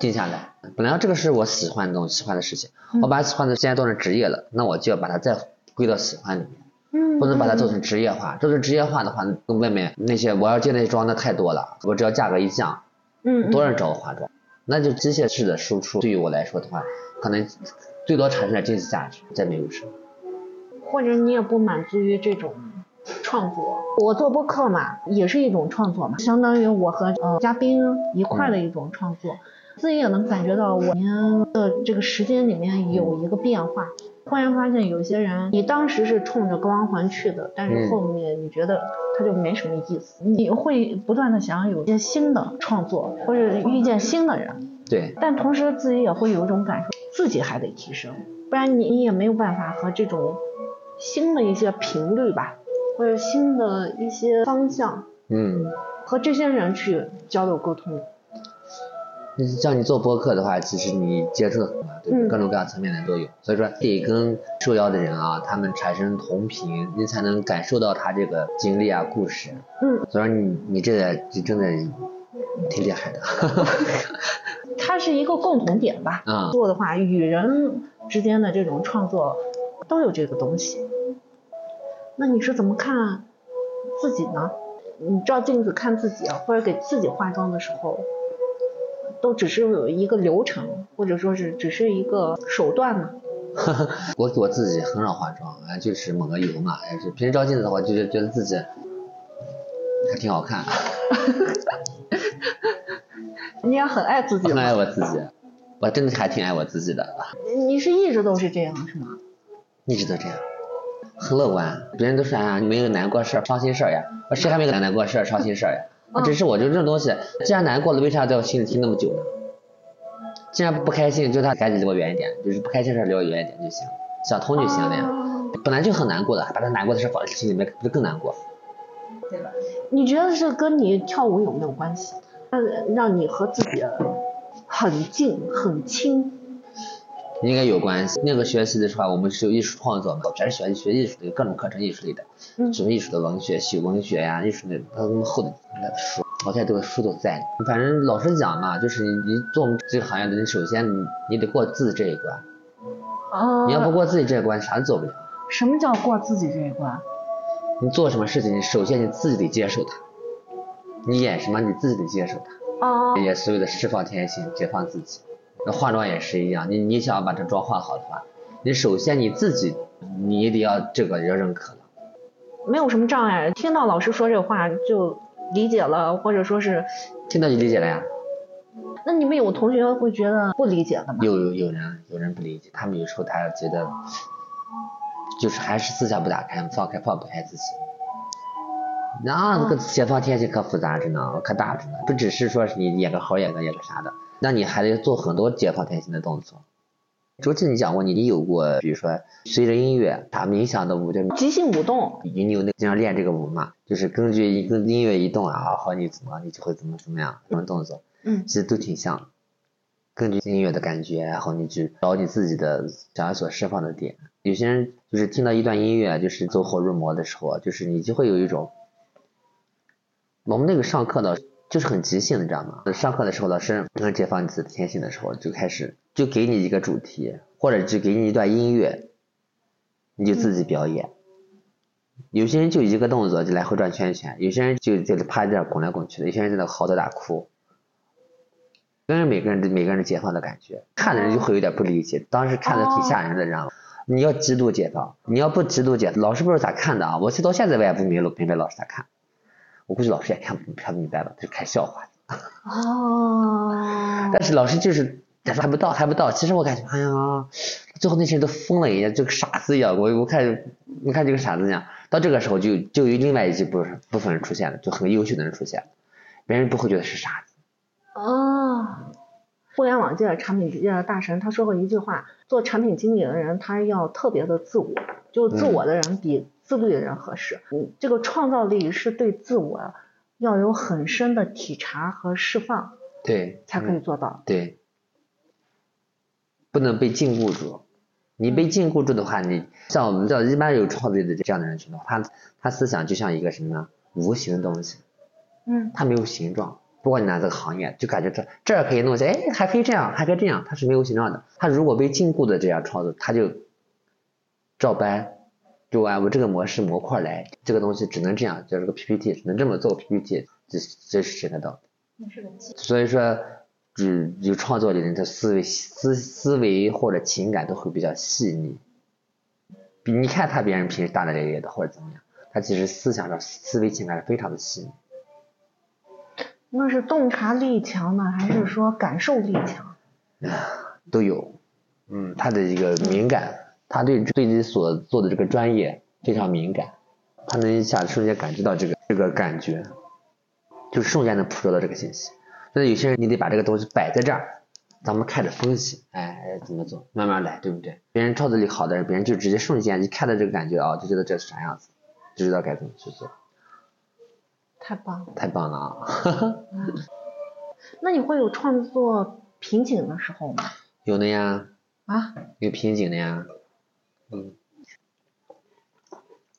静下来。本来这个是我喜欢的东西，喜欢的事情，我把喜欢的现在做成职业了，那我就要把它再归到喜欢里面，嗯，不能把它做成职业化。做成职业化的话，跟外面那些我要接那些妆的太多了，我只要价格一降，嗯，嗯多人找我化妆，那就机械式的输出。对于我来说的话，可能最多产生点经济价值，再没有什么。或者你也不满足于这种创作。我做播客嘛，也是一种创作嘛，相当于我和呃嘉宾一块儿的一种创作。自己也能感觉到我们的这个时间里面有一个变化。忽然发现有些人，你当时是冲着光环去的，但是嗯后面你觉得他就没什么意思，你会不断的想有一些新的创作，或者遇见新的人。对，但同时自己也会有一种感受，自己还得提升，不然你你也没有办法和这种新的一些频率吧，或者新的一些方向嗯。和这些人去交流沟通。你像你做播客的话，其实你接触的很广，对各种各样层面的都有，所以说得跟受邀的人啊，他们产生同频，你才能感受到他这个经历啊、故事。嗯，所以说你你这个就真的挺厉害的。它是一个共同点吧。啊做的话，与人之间的这种创作都有这个东西。那你是怎么看自己呢？你照镜子看自己啊，或者给自己化妆的时候，都只是有一个流程，或者说是只是一个手段呢？我给我自己很少化妆，啊，就是抹个油嘛，平时照镜子的话，就是觉得自己还挺好看，你也很爱自己很爱？我自己，我真的还挺爱我自己的，你是一直都是这样是吗？一直都这样，很乐观。别人都说啊，你没有难过事儿、伤心事儿呀，我谁还没有难过事儿、伤心事儿呀？只是我就这种东西，既然难过了，为啥在我心里听那么久呢？既然不开心，就他赶紧离我远一点，就是不开心事儿离我远一点就行，想通就行了呀。哦本来就很难过的，还把他难过的事放在心里面，不是更难过？对吧？你觉得是跟你跳舞有没有关系？让，让你和自己很近很亲。应该有关系。那个学习的时候，我们是有艺术创作嘛，全是学学艺术的，各种课程艺术类的，嗯什么艺术的文学、系文学呀、艺术的，还有那么厚的书，好像这个书都在。反正老实讲嘛，就是你你做我们这个行业的，你首先你你得过自己这一关，哦你要不过自己这一关，啥都做不了。什么叫过自己这一关？你做什么事情，你首先你自己得接受它，你演什么你自己得接受它，哦，也所谓的释放天性，解放自己。那化妆也是一样，你你想要把这妆化好的话，你首先你自己你得要这个要认可了。没有什么障碍，听到老师说这话就理解了，或者说是，听到就理解了呀。那你们有同学会觉得不理解的吗？有有有人有人不理解，他们有时候他觉得就是还是思想不打开，放开放不开自己。那这个解放天性可复杂着呢，可大着呢，不只是说是你演个好演个演个啥的，那你还得做很多解放天性的动作。周记你讲过，你有过，比如说随着音乐，打冥想的舞，就即兴舞动，你有那经常练这个舞嘛，就是根据一个音乐一动啊，好你怎么你就会怎么怎么样，什么动作，嗯其实都挺像。根据音乐的感觉，然后你去找你自己的想要所释放的点。有些人就是听到一段音乐，就是走火入魔的时候，就是你就会有一种，我们那个上课呢，就是很即兴的，你知道吗？上课的时候，老师能解放你自己的天性的时候，就开始就给你一个主题，或者就给你一段音乐，你就自己表演。有些人就一个动作就来回转圈圈，有些人就就趴在这儿滚来滚去的，有些人在那嚎啕大哭。跟着每个人的每个人的解放的感觉，看的人就会有点不理解，当时看的挺吓人的，知道吗？你要极度解放，你要不极度解放，老师不知道咋看的啊！我到现在我也不明明白老师咋看，我估计老师也看不看不明白吧，就看笑话。哦，但是老师就是还不到还不到，其实我感觉，哎呀，最后那些人都疯了一样，就跟傻子一样。我我看我看就跟傻子一样。到这个时候就就有另外一部分部分人出现了，就很优秀的人出现了，别人不会觉得是傻子。哦，互联网界的、产品界的大神他说过一句话：做产品经理的人，他要特别的自我，就自我的人比自律的人合适。嗯，这个创造力是对自我要有很深的体察和释放对，才可以做到。对，不能被禁锢住。你被禁锢住的话，你像我们叫一般有创造力的这样的人群的话，他他思想就像一个什么呢？无形的东西，嗯他没有形状。不管你拿这个行业，就感觉这这儿可以弄起来，哎，还可以这样，还可以这样，它是没有形状的。他如果被禁锢的这样创作，他就照搬，就按我这个模式模块来，这个东西只能这样，就这个 PPT 只能这么做 PPT，这这是谁得到？所以说，嗯，有创作的人的思维思思维或者情感都会比较细腻。比你看他别人平时大大咧咧的或者怎么样，他其实思想上思维情感是非常的细腻。那是洞察力强呢，还是 说感受力强？都有，嗯，他的一个敏感，他对对自己所做的这个专业非常敏感，他能一下瞬间感知到这个这个感觉，就瞬间能捕捉到这个信息。但是有些人你得把这个东西摆在这儿，咱们看着分析，哎，怎么做，慢慢来，对不对？别人创造力好的人，别人就直接瞬间一看到这个感觉啊，就觉得这是啥样子，就知道该怎么去做，太棒了！太棒了啊！那你会有创作瓶颈的时候吗？有的呀，啊，有瓶颈的呀，嗯。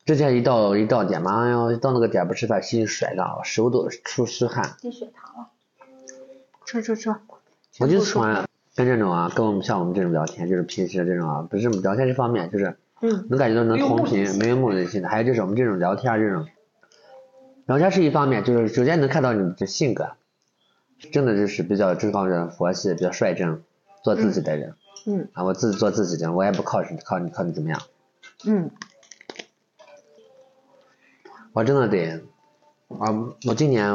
之前一到一到点嘛，哎呦，一到那个点不吃饭，心甩的，手都出湿汗。低血糖了。吃吃吃，我就喜欢跟这种啊，跟我们像我们这种聊天，就是平时这种啊，不是聊天这方面，就是嗯能感觉到能同频没有目的，性没有目的性的。还有就是我们这种聊天这种，聊天是一方面，就是首先能看到你的性格，真的就是比较这方面佛系，比较率真，做自己的人。嗯啊，我自己做自己的，我也不靠你靠你靠你怎么样，嗯，我真的得，啊，我今年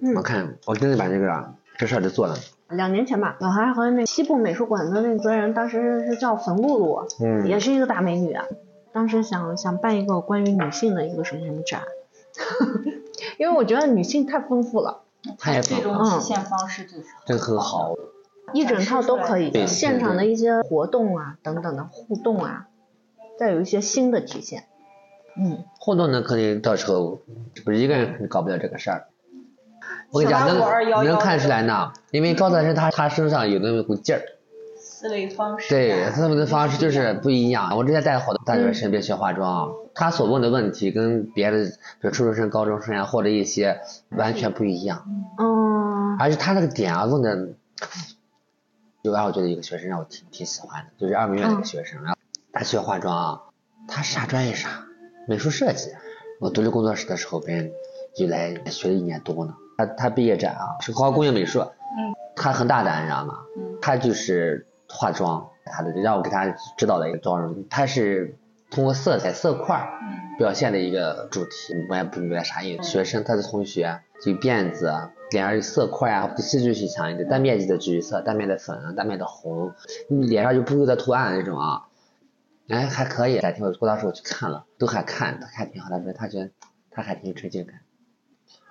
嗯。我看我真的把这个啊这事儿就做了，两年前吧，我还和那西部美术馆的那个责任人，当时是叫冯露露，嗯。也是一个大美女啊。当时想想办一个关于女性的一个什么什么展，因为我觉得女性太丰富了，太这种体现方式就是这很好，一整套都可以对，现场的一些活动啊等等的互动啊，再有一些新的体现。嗯，互动呢，肯定到时候不是一个人肯定搞不了这个事儿。我跟你讲，小能能看出来呢，因为高材生他他身上有那么股劲儿，思维方式啊。对他们的方式就是不一样。我之前带好多大学生别学化妆，他所问的问题跟别的，比如初中生、高中生啊，或者一些完全不一样，嗯，而且他那个点啊问的，就让我觉得一个学生让我挺挺喜欢的，就是二美院的一个学生，然后他学化妆啊，他啥专业啥，美术设计。我独立工作室的时候，别人就来学了一年多呢。他他毕业展啊是华工业美术，嗯他很大胆，你知道吗？嗯他就是化妆，他的让我给他指导了一个妆容，他是通过色彩色块嗯表现的一个主题，我也不明白啥意思。学生他的同学就辫子、脸上有色块啊，比戏剧性强一点，单面积的橘色、单面的粉啊、单面的红，你脸上就不会的图案那种啊，哎还可以。改天我过到时候去看了，都还看，他还挺好，他说他觉得他还挺有沉浸感。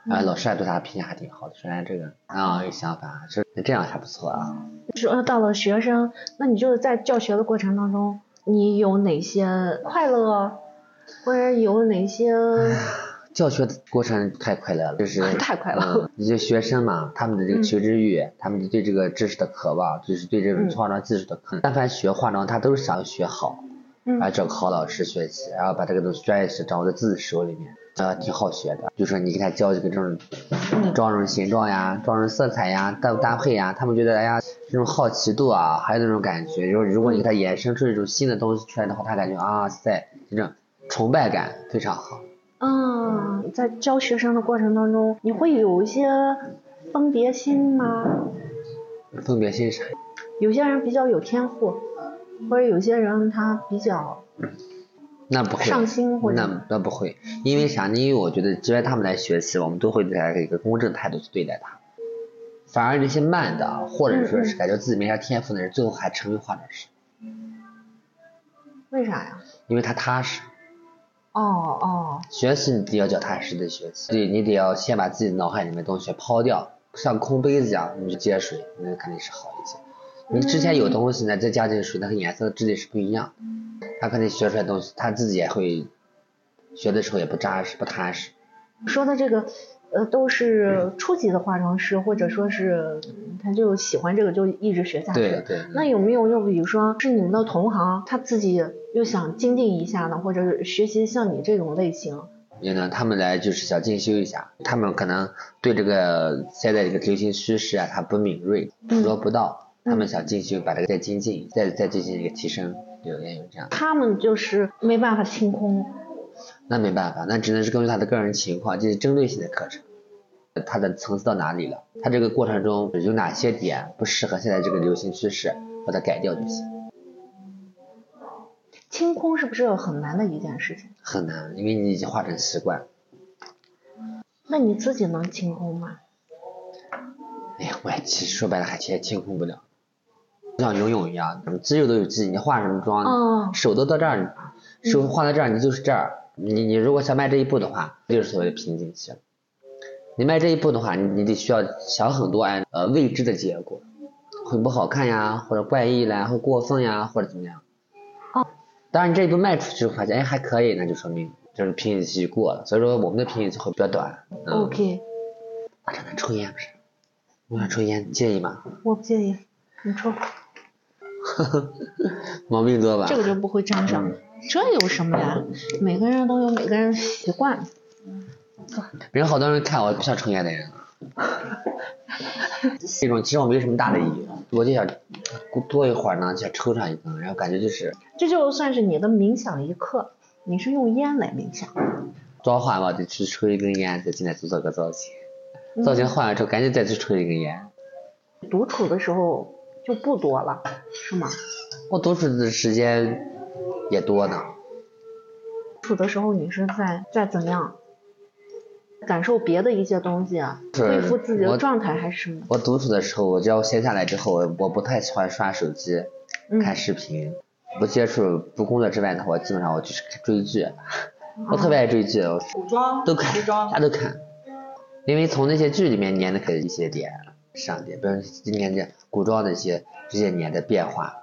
啊，老师还对他评价还挺好的，说哎这个啊有想法，是这样还不错啊。说到了学生，那你就是在教学的过程当中，你有哪些快乐，或者有哪些教学的过程太快乐了，就是 太快乐嗯，这些学生嘛，他们的这个求知欲，他们对这个知识的渴望，就是对这种嗯化妆技术的渴。但凡学化妆，他都是想学好，嗯啊，找个好老师学习，然后把这个东西专业是掌握在自己手里面，呃，挺好学的。就说你给他教这个这种嗯妆容形状呀、妆容色彩呀、搭不搭配呀，他们觉得哎呀，这种好奇度啊，还有那种感觉，就是如果你给他衍生出一种新的东西出来的话，他感觉啊塞，这种崇拜感非常好。嗯，在教学生的过程当中，你会有一些分别心吗？分别心啥。有些人比较有天赋，或者有些人他比较那不会，上心或者那那不会，因为啥呢？因为我觉得只要他们来学习，我们都会对他一个公正态度去对待他。反而那些慢的，或者说是感觉自己没啥天赋的人，最后还成为化妆师，为啥呀？因为他踏实。哦哦，学习你得要脚踏实地学习，对你得要先把自己脑海里面东西抛掉，像空杯子一样，你去接水，那肯定是好一些。你之前有东西呢，再加进水，那个颜色的质地是不一样的。他肯定学出来东西，他自己也会学的时候也不扎实、不踏实。说的这个，呃，都是初级的化妆师，或者说是嗯他就喜欢这个，就一直学下去。对对，那有没有就比如说是你们的同行，他自己又想精进一下呢，或者是学习像你这种类型？也呢，他们来就是想进修一下，他们可能对这个现在这个流行趋势啊，他不敏锐，捕捉不到，他们想进修，把这个再精进，再再进行一个提升，有也有这样。他们就是没办法清空，那没办法，那只能是根据他的个人情况，这是针对性的课程，他的层次到哪里了，他这个过程中有哪些点不适合现在这个流行趋势，把它改掉就行。清空是不是很难的一件事情？很难，因为你已经化成习惯。那你自己能清空吗？哎呀，我也其实说白了还其实清空不了，就像游泳一样，肌肉都有记忆，你化什么妆，哦手都到这儿，手画到这儿，你就是这儿。你你如果想迈这一步的话，这就是所谓的瓶颈期了。你迈这一步的话，你你得需要想很多哎呃未知的结果，会不好看呀，或者怪异啦，会过分呀，或者怎么样。哦。当然你这一步卖出去，发现哎还可以，那就说明就是瓶颈期过了。所以说我们的瓶颈期会比较短。嗯、OK，我正在抽烟不是？我想抽烟，介意吗？我不介意，你抽，毛病多吧？这个就不会沾上。这有什么呀？每个人都有每个人习惯。人好多人看我不像抽烟的人。这种其实我没什么大的意义，我就想多一会儿呢，就想抽上一根，然后感觉就是这就算是你的冥想一刻，你是用烟来冥想。召唤嘛，就去抽一根烟，再进来做做个造型，造型换完之后赶紧再去抽一根烟。独处的时候就不多了，是吗？我独处的时间也多呢。独处的时候你是在在怎么样？感受别的一些东西啊，是恢复自己的状态还是什么？我独处的时候，我只要闲下来之后，我我不太喜欢刷手机、嗯。看视频，不接触不工作之外的话，我基本上我就是追剧。我特别爱追剧，古装、都看，啥都看，因为从那些剧里面粘的可以一些点上点，比如今年这古装的一些这些年的变化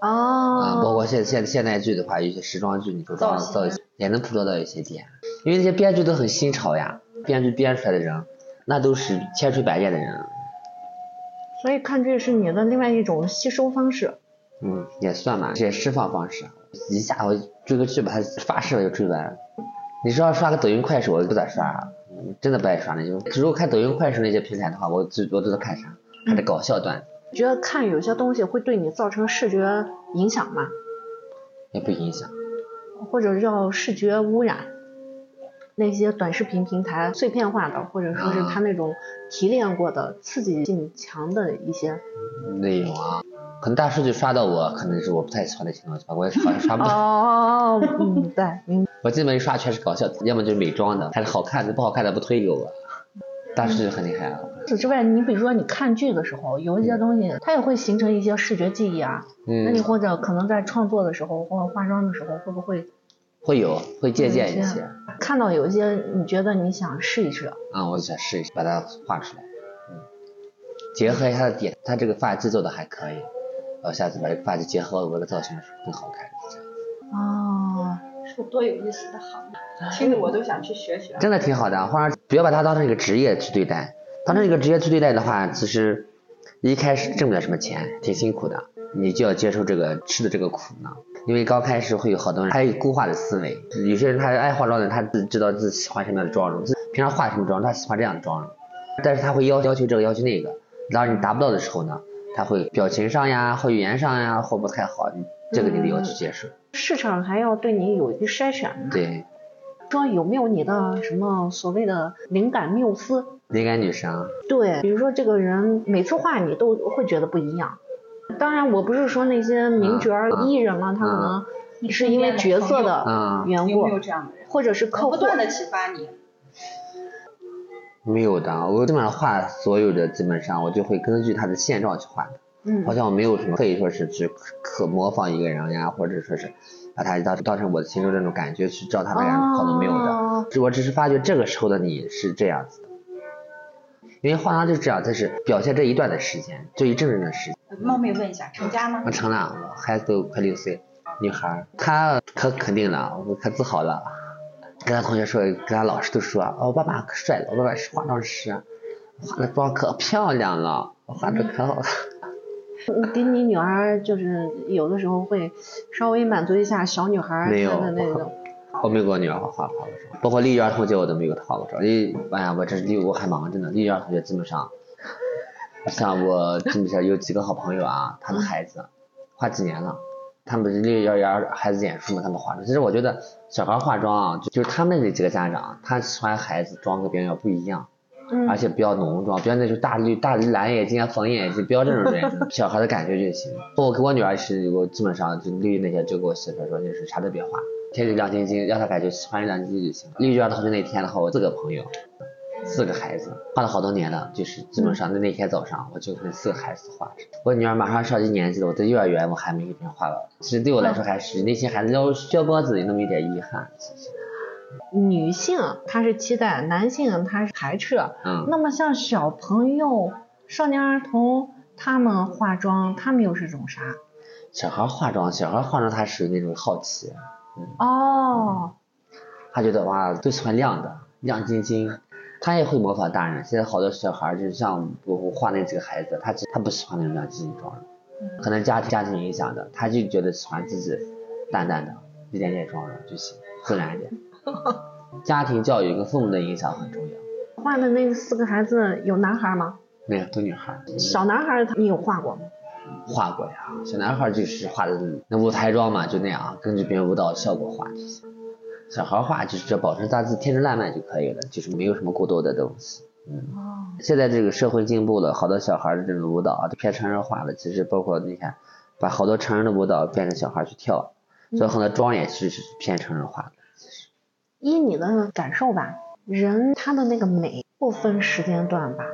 啊，包哦，括现现现代剧的话，有些时装剧你都装造型造型也能捕捉到一些点，因为那些编剧都很新潮呀，编剧编出来的人那都是千锤百炼的人，所以看剧是你的另外一种吸收方式。嗯，也算吧，这些释放方式，一下我追个剧把它发誓了就追完。你说要刷个抖音快手，我不咋刷，嗯真的不爱刷那些。如果看抖音快手那些平台的话，我最多都是看啥，看的搞笑段子，觉得看有些东西会对你造成视觉影响吗？也不影响。或者叫视觉污染？那些短视频平台碎片化的，或者说是它那种提炼过的、刺激性强的一些。内容啊，可能大数据刷到我，可能是我不太喜欢的情东西吧，我也好像刷不 到。哦，嗯，对，明白。我基本一刷全是搞笑的，要么就是美妆的，还是好看的，不好看的不推给我。大数据很厉害啊。除此之外，你比如说你看剧的时候，有一些东西它也会形成一些视觉记忆啊。嗯那你嗯，或者可能在创作的时候或者化妆的时候，会不会会有会借鉴一些看到有一些你觉得你想试一试？啊，我想试一试把它画出来。嗯，结合一下它的点，他这个发髻做的还可以，我下次把这个发髻结合我的造型更好看。哦，是多有意思的行业，听着我都想去学学。真的挺好的，或者不要把它当成一个职业去对待。当成一个职业去对待的话，其实一开始挣不了什么钱，挺辛苦的，你就要接受这个吃的这个苦呢。因为刚开始会有好多人，他有固化的思维，有些人他爱化妆的，他自知道自己喜欢什么样的妆容，自己平常化什么妆，他喜欢这样的妆容，但是他会要要求这个要求那个，当然你达不到的时候呢，他会表情上呀，或语言上呀，或不太好，这个你得要去接受。市场还要对你有一个筛选呢。对，说有没有你的什么所谓的灵感缪斯？灵感女神，对，比如说这个人每次画你都会觉得不一样。当然，我不是说那些名角艺人嘛，他可能是因为角色的嗯缘故？或者是客户。不断的启发你。没有的，我基本上画所有的基本上我就会根据他的现状去画的。嗯好像我没有什么可以说是去可模仿一个人呀，或者说是把他当当成我心中这种感觉去照他那样跑都没有的。哦我只是发觉这个时候的你是这样子的，因为化妆就是这样，它是表现这一段的时间，这一阵子的时间。冒昧问一下，成家吗我？成了，我孩子都快六岁，女孩，她可肯定了，我可自豪了。跟她同学说，跟她老师都说，哦，我爸爸可帅了，我爸爸是化妆师，化的妆可漂亮了，化的可好了。你给你女儿就是有的时候会稍微满足一下小女孩儿没有她的那种。我没有给我女儿化化过妆，包括六一儿童节我都没有给她化过妆。因为哎呀，我这六我还忙着呢。六一儿童节基本上，像我基本上有几个好朋友啊，他的孩子画几年了，他们不是六一、幼儿孩子演出嘛，他们化妆。其实我觉得小孩化妆啊，就就是他们那几个家长，他喜欢孩子妆跟别人要不一样，嗯而且不要浓妆，不要那种大绿大蓝眼睛啊、粉眼睛，不要这种人，小孩的感觉就行。我给我女儿是，我基本上就绿那些就给我媳妇说，就是啥都别画，天就亮晶晶，让她感觉喜欢亮晶晶就行了。绿幼儿同学那天的话，我四个朋友。四个孩子画了好多年了，就是基本上那那天早上我就跟四个孩子画着。我女儿马上上一年级了，我在幼儿园我还没给别人画完。其实对我来说还是那些孩子要削脖子有那么一点遗憾。其实，女性她是期待，男性他是排斥。嗯，那么像小朋友、少年儿童，他们化妆，他们又是种啥？小孩化妆，小孩化妆他属于那种好奇，哦，他觉得哇都喜欢亮的，亮晶晶。他也会模仿大人。现在好多小孩儿就是像我画那几个孩子，他他不喜欢那种亮晶晶妆容，可能家庭家庭影响的，他就觉得喜欢自己淡淡的一点点妆容就行，自然一点。家庭教育跟父母的影响很重要。画的那四个孩子有男孩吗？没有，都女孩。小男孩你有画过吗？画过呀，小男孩儿就是画的那舞台妆嘛，就那样，根据别人舞蹈效果画就行。小孩儿画就是只要保持大自己天真烂漫就可以了，就是没有什么过多的东西。嗯，哦，现在这个社会进步了，好多小孩儿的这种舞蹈啊都偏成人化了。其实包括你看，把好多成人的舞蹈变成小孩儿去跳，所以很多妆也是是偏成人化的。其实依你的感受吧，人他的那个美不分时间段吧？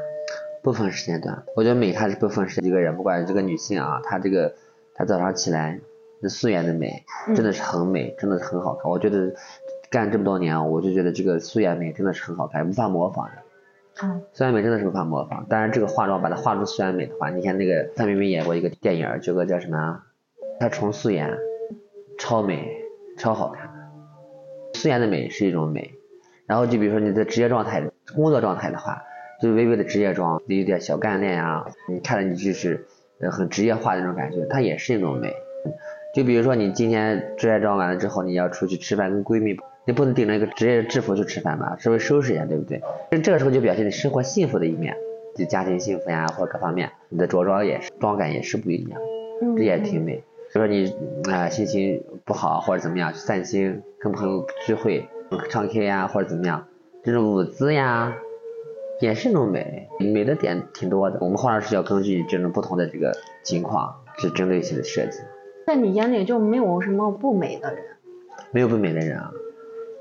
不分时间段，我觉得美它是不分时一个人，不管这个女性啊，她这个她早上起来那素颜的美真的是很美，真的是很好看。我觉得干这么多年啊，我就觉得这个素颜美真的是很好看，无法模仿的。嗯，素颜美真的是无法模仿，当然这个化妆把它化成素颜美的话，你看那个范冰冰演过一个电影儿，这个叫什么啊？她重素颜，超美，超好看。素颜的美是一种美，然后就比如说你的职业状态、工作状态的话，就微微的职业妆，有点小干练啊，你看着你就是呃很职业化的那种感觉，它也是一种美。就比如说你今天职业妆完了之后，你要出去吃饭跟闺蜜，你不能顶着一个职业制服去吃饭吧，稍微收拾一下，对不对？这这个时候就表现你生活幸福的一面，就家庭幸福呀，或者各方面，你的着装也是妆感也是不一样，嗯这也挺美。所以说你啊、呃心情不好或者怎么样去散心，跟朋友聚会唱 K 呀或者怎么样，这种舞姿呀也是一种美，美的点挺多的。我们化妆师要根据这种不同的这个情况去针对性的设计，在你眼里就没有什么不美的人。没有不美的人啊。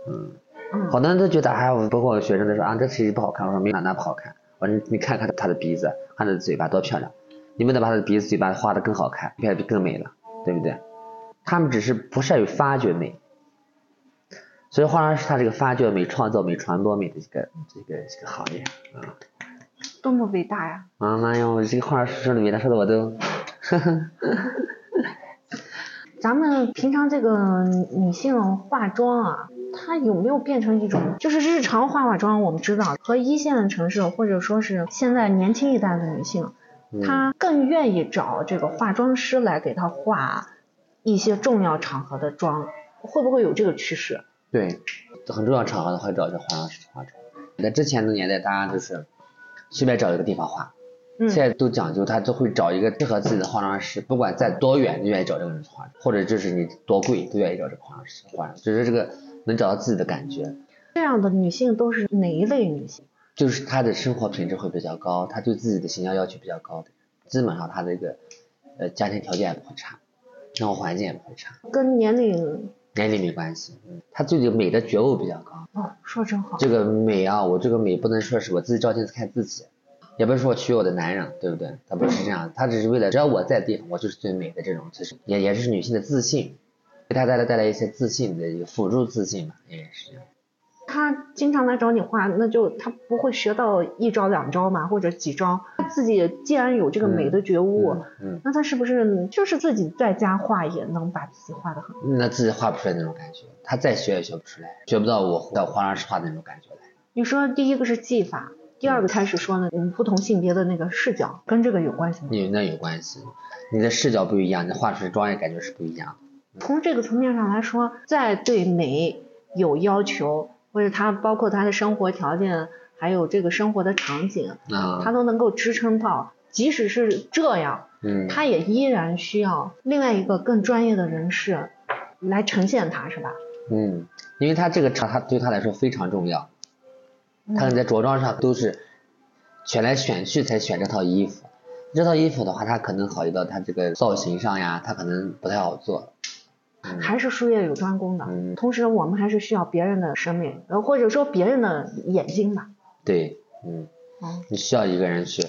嗯，嗯，好多人都觉得，哎，我包括我学生都说啊，这其实不好看？我说没哪哪不好看。我说你你看看他的鼻子，看他的嘴巴多漂亮，你们得把他的鼻子、嘴巴画的更好看，变得更美了，对不对？他们只是不善于发掘美，所以化妆师他这个发掘美、创造美、传播美的这个这个这个行业啊。多么伟大呀！啊妈呀，我这个化妆师说的美，他说的我都，呵呵。咱们平常这个女性化妆啊，它有没有变成一种，就是日常化化妆？我们知道和一线的城市或者说是现在年轻一代的女性，嗯她更愿意找这个化妆师来给她化一些重要场合的妆，会不会有这个趋势？对，很重要场合的会找这化妆师化妆。在之前的年代，大家就是随便找一个地方化，嗯现在都讲究，他都会找一个适合自己的化妆师，不管在多远都愿意找这个人化妆，或者就是你多贵都愿意找这个化妆师化妆，只是这个能找到自己的感觉，这样的女性都是哪一类女性？就是她的生活品质会比较高，她对自己的形象要求比较高的，基本上她这个呃家庭条件也不会差，生活环境也不会差，跟年龄年龄没关系，嗯，她对这个美的觉悟比较高。哦，说真好。这个美啊，我这个美不能说是我自己照镜子看自己，也不是说娶我的男人，对不对？他不是这样，他只是为了只要我在地方，我就是最美的这种，其实也也是女性的自信，给她带来带来一些自信的一个辅助自信嘛，也是这样。他经常来找你画，那就他不会学到一招两招嘛，或者几招。他自己既然有这个美的觉悟，嗯嗯，那他是不是就是自己在家画也能把自己画得很好？那自己画不出来那种感觉，他再学也学不出来，学不到我在化妆师画的那种感觉来。你说第一个是技法，第二个开始说呢，我们不同性别的那个视角跟这个有关系吗？你那有关系，你的视角不一样，你画出来妆也感觉是不一样的。从这个层面上来说，在对美有要求，或者他包括他的生活条件，还有这个生活的场景，啊，他都能够支撑到，即使是这样，嗯，他也依然需要另外一个更专业的人士来呈现他，是吧？嗯，因为他这个场，他对他来说非常重要，他可能在着装上都是选来选去才选这套衣服，这套衣服的话，他可能考虑到他这个造型上呀，他可能不太好做。嗯还是术业有专攻的。嗯同时，我们还是需要别人的生命，呃，或者说别人的眼睛吧。对，嗯，嗯，你需要一个人去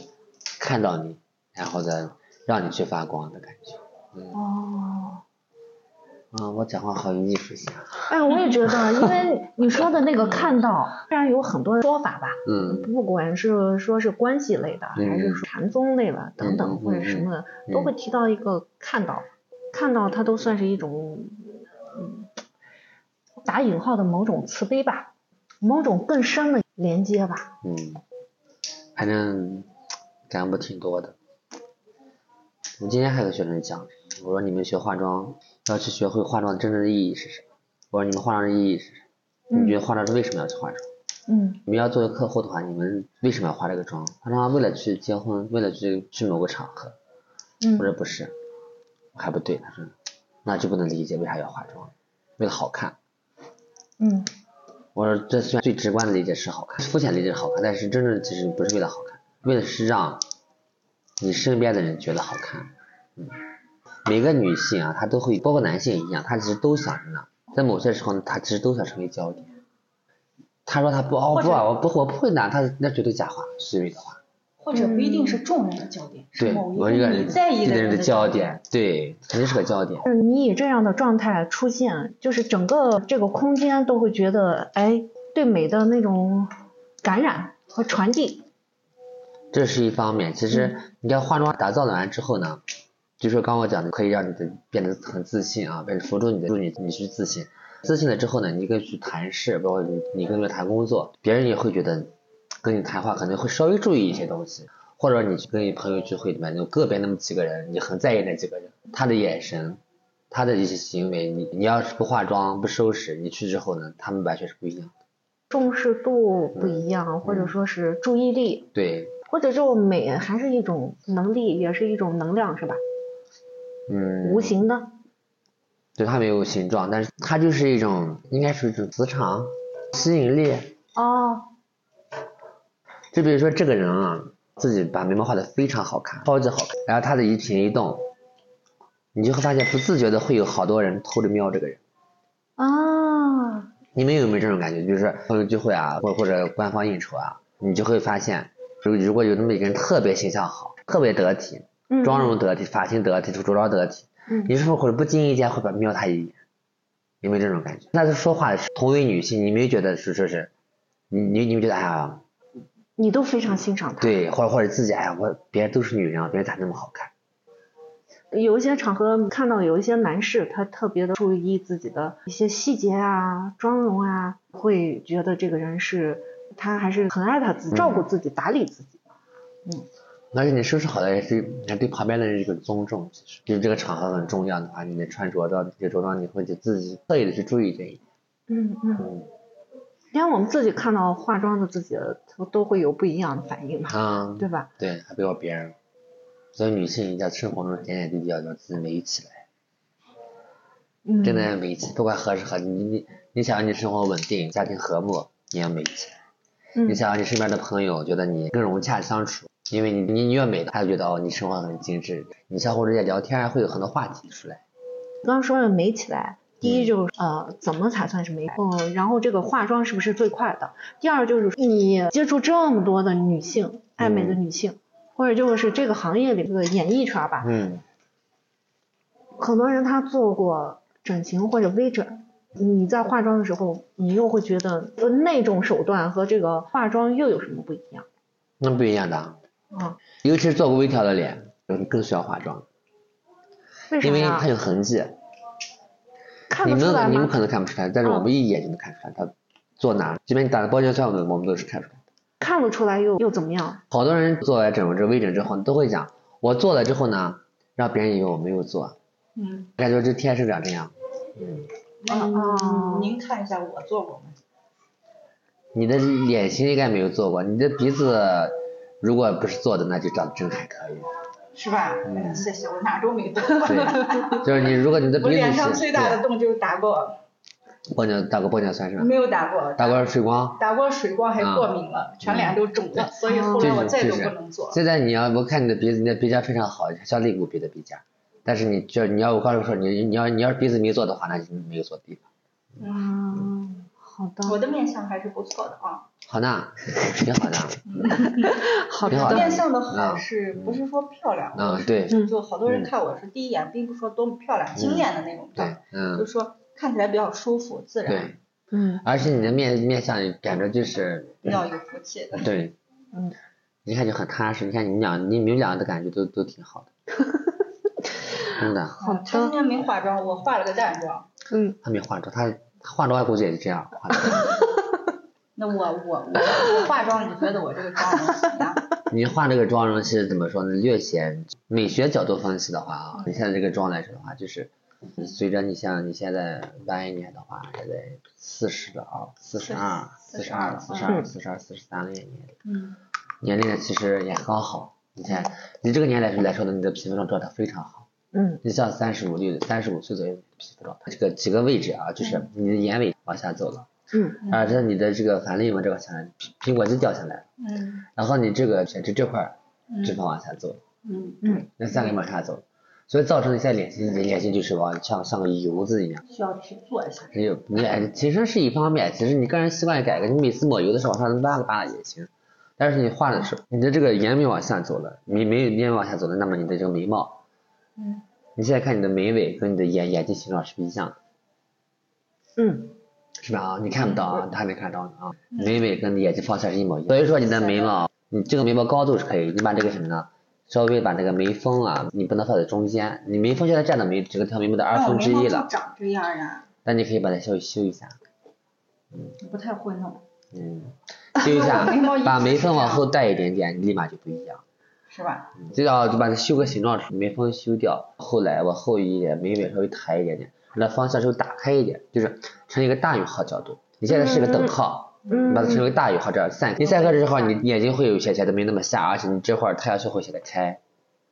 看到你，然后再让你去发光的感觉。嗯，哦，啊，我讲话好有艺术性啊。哎，我也觉得，因为你说的那个看到，虽然有很多说法吧，嗯不管是说是关系类的，嗯还是说禅宗类的等等，或者什么的，嗯都会提到一个看到，看到它都算是一种，嗯，打引号的某种慈悲吧，某种更深的连接吧。嗯，反正感悟挺多的。我今天还有个学生讲，我说你们学化妆要去学会化妆真正的意义是什么？我说你们化妆的意义是什么？你觉得化妆是为什么要去化妆？嗯你们要作为客户的话，你们为什么要化这个妆？他说为了去结婚，为了去去某个场合，嗯我说不是，还不对。他说那就不能理解为啥要化妆，为了好看。嗯我说这虽然最直观的理解是好看，肤浅理解是好看，但是真正其实不是为了好看，为的是让你身边的人觉得好看。嗯，每个女性啊，她都会，包括男性一样，她其实都想着呢，在某些时候呢，她其实都想成为焦点。他说他不哦或者不啊，我不我不会拿，他那绝对假话，虚伪的话。或者不一定是众人的焦点，是对，某我一个人你在意的人的焦焦点，对，肯定是个焦点。是你以这样的状态出现，就是整个这个空间都会觉得，哎，对美的那种感染和传递。这是一方面。其实你看化妆打造完之后呢，就说刚我讲的，可以让你的变得很自信啊，变辅助你的，助你你去自信。自信了之后呢，你可以去谈事，包括你你跟别人谈工作，别人也会觉得跟你谈话可能会稍微注意一些东西，或者你去跟你朋友聚会里面有个别那么几个人，你很在意那几个人，他的眼神，他的一些行为，你你要是不化妆不收拾，你去之后呢，他们完全是不一样的。重视度不一样，或者说是注意力，对，或者就美还是一种能力，也是一种能量，是吧？嗯，无形的。对，它没有形状，但是它就是一种，应该是一种磁场、吸引力。哦，就比如说这个人啊，自己把眉毛画的非常好看，超级好看，然后他的一颦一动，你就会发现不自觉的会有好多人偷着瞄这个人。啊，你们有没有这种感觉？就是朋友聚会啊，或或者官方应酬啊，你就会发现，如如果有那么一个人特别形象好，特别得体，嗯，妆容得体，发型得体，着装得体，嗯你是不是会不经意间会把瞄他一眼？有没有这种感觉？那他说话是同为女性，你没觉得是说是，你你你们觉得哎呀，你都非常欣赏她。对，或者或者自己哎呀，我别人都是女人啊，别人咋那么好看？有一些场合看到有一些男士，他特别的注意自己的一些细节啊、妆容啊，会觉得这个人是他还是很爱他自己、嗯照顾自己、打理自己。而且你收拾好了也是也对旁边的人一种尊重，其实就是这个场合很重要的话，你的穿着的这个着装，你会去自己特意的去注意这一点。嗯嗯，嗯因为我们自己看到化妆的自己，都都会有不一样的反应嘛，啊，对吧？对，还不要别人。所以女性在生活中点点滴滴要让自己美起来。嗯，真的要美起，不管何时何地，你你你想让你生活稳定，家庭和睦，你要美起来。嗯你想让你身边的朋友觉得你更融洽相处，因为你你你越美，他就觉得哦你生活很精致，你相互之间聊天啊会有很多话题出来。刚刚说的美起来，第一就是呃怎么才算是美？嗯，然后这个化妆是不是最快的？第二就是你接触这么多的女性，爱美的女性，或者就是这个行业里这个演艺圈吧，嗯很多人他做过整形或者微整，你在化妆的时候，你又会觉得呃那种手段和这个化妆又有什么不一样？那不一样的，啊，尤其是做过微调的脸，你更需要化妆，为因为它？有痕迹，看你？们你们可能看不出来，但是我嗯们一眼就能看出来它做哪，即便你打了玻尿酸，我们我们都是看出来的。看不出来又又怎么样？好多人做完整容这微整之后，都会讲，我做了之后呢，让别人以为我没有做，嗯，感觉这天生长这样。嗯，哦您看一下我做过吗？你的脸型应该没有做过，你的鼻子如果不是做的，那就长得真还可以。是吧？嗯哎谢谢，我哪都没动。对，就是你如果你的鼻子我脸上最大的洞就是打过，玻尿打过玻尿酸是吧？没有打过，打过水光。打过水光还过敏了，全脸都肿了，所以后来我再都不能做。现在你要我看你的鼻子，你的鼻尖非常好，像肋骨鼻的鼻尖。但是你就你要我刚才说你你要你要是鼻子没做的话，那就没有做地方。嗯，好的，我的面相还是不错的啊。好呢，挺好的。好挺好的面，相的好是不是说漂亮？嗯，对嗯就好多人看我是第一眼，并不是说多么漂亮、惊艳的那种对，，嗯就是说看起来比较舒服、自然，对，嗯而且你的面面相感觉就是比较有福气的。对，嗯，一看就很踏实。你看你们俩，你你们俩的感觉都都挺好的，真的。好他今，天没化妆，我化了个淡妆。嗯，他没化妆，他他化妆估计也是这样化的。那我我我我化妆，你觉得我这个妆容怎么样？你画这个妆容是怎么说呢？略显美学角度分析的话啊，你现在这个妆来说的话，就是随着你像你现在晚一年的话，也在四十了啊，四十二、四十二、四十二、四十二、四十三了年龄，嗯，年龄呢其实也刚好。你看你这个年龄来说呢，你的皮肤状状态非常好。嗯你像三十五六、三十五岁左右皮肤状态，这个几个位置啊，就是你的眼尾往下走了，嗯啊，这是你的这个反泪纹这个下来，苹苹果肌掉下来了，嗯然后你这个这这块脂肪往下走。嗯嗯那三个往下走，所以造成你现在脸型脸型就是往像像个油子一样。需要去做一下。只有你哎，其实是一方面，其实你个人习惯改革，你每次抹油的时候往上扒拉扒拉也行。但是你画的时候，你的这个眼尾往下走了，眉眉眼尾往下走了，那么你的这个眉毛，嗯，你现在看你的眉尾跟你的眼眼睛形状是不一样的，嗯是吧？啊，你看不到啊，他还没看到呢啊，眉尾跟眼睛方向是一模一样。所以说你的眉毛，你这个眉毛高度是可以，你把这个什么呢？稍微把那个眉峰啊，你不能放在中间，你眉峰现在占到眉整个条眉毛的二分之一了，长这样呀，但你可以把它修修一下，嗯不太会弄，嗯，修一下 把眉峰往后带一点点，你立马就不一样。是吧？就要就把它修个形状，眉峰修掉，后来往后一点，眉尾稍微抬一点点，让它方向稍微打开一点，就是成一个大于号角度。你现在是个等号，嗯你把它成为大于号这样散开。你散开之后，你眼睛会有斜斜的，没那么下，而且你这块儿太阳穴会显得开，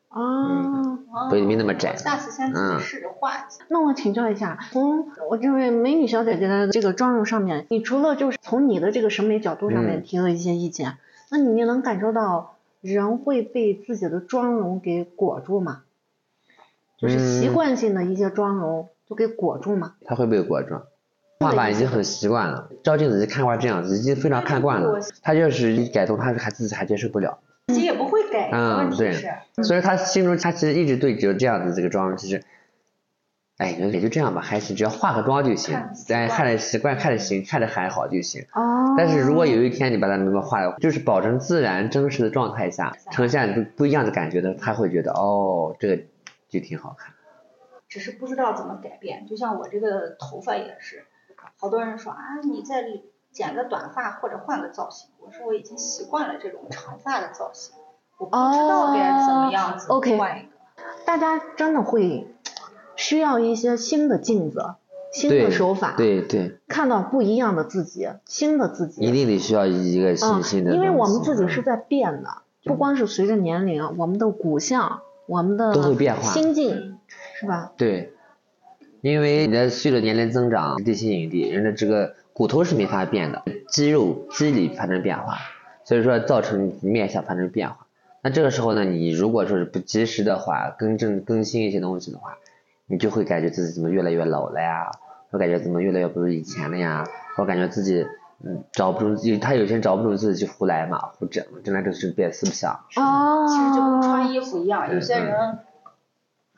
啊。哦不没那么窄下次先自嗯己试着画一下。那我请教一下，从我这位美女小姐姐的这个妆容上面，你除了就是从你的这个审美角度上面嗯提了一些意见，那你能感受到人会被自己的妆容给裹住吗？就是习嗯惯性的一些妆容就给裹住吗？它会被裹住。画法已经很习惯了，照镜子就看惯这样子，已经非常看惯了。他就是一改动，他还自己还接受不了。自己也不会改，嗯问题是，所以他心中他其实一直对只有这样子这个妆容，其实，哎，也就这样吧，还是只要化个妆就行看着，习惯哎，看着习惯，看着行，看着还好就行。哦。但是如果有一天你把它眉毛画了，就是保证自然真实的状态下呈现不不一样的感觉的，他会觉得哦，这个就挺好看。只是不知道怎么改变。就像我这个头发也是，好多人说啊，你再剪个短发或者换个造型。我说我已经习惯了这种长发的造型，我不知道该怎么样子换一个。大家真的会需要一些新的镜子、新的手法，对对，看到不一样的自己、新的自己。一定得需要一个新嗯新的东西。因为我们自己是在变的，不光是随着年龄，我们的骨相、我们的都会变化心境，是吧？对，因为你的随着年龄增长，地心引力，人的这个骨头是没法变的，肌肉肌理发生变化，所以说造成面相发生变化。那这个时候呢，你如果说是不及时的话，更正更新一些东西的话，你就会感觉自己怎么越来越老了呀，我感觉怎么越来越不如以前了呀，我感觉自己嗯找不住，有他有些人找不住自己就胡来嘛，胡整，整来整去变四不像。哦，其实就跟穿衣服一样，有些嗯人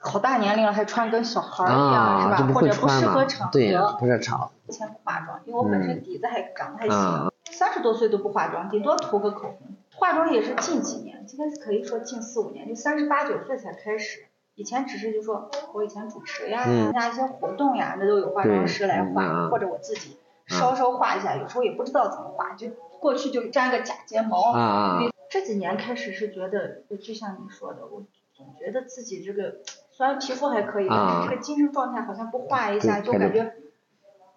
好大年龄了还穿跟小孩儿一样，啊，是吧？或者不适合场，合。不是场，以前不化妆，因为我本身嗯底子还长得还啊行，三十多岁都不化妆，顶多涂个口红。化妆也是近几年，今天可以说近四五年，就三十八九岁才开始。以前只是就说我以前主持呀，嗯参加一些活动呀，那都有化妆师来画，对嗯啊或者我自己稍稍化一下，有时候也不知道怎么化，就过去就粘个假睫毛。这几年开始是觉得，就像你说的，我总觉得自己这个虽然皮肤还可以，但啊是这个精神状态好像不画一下就感觉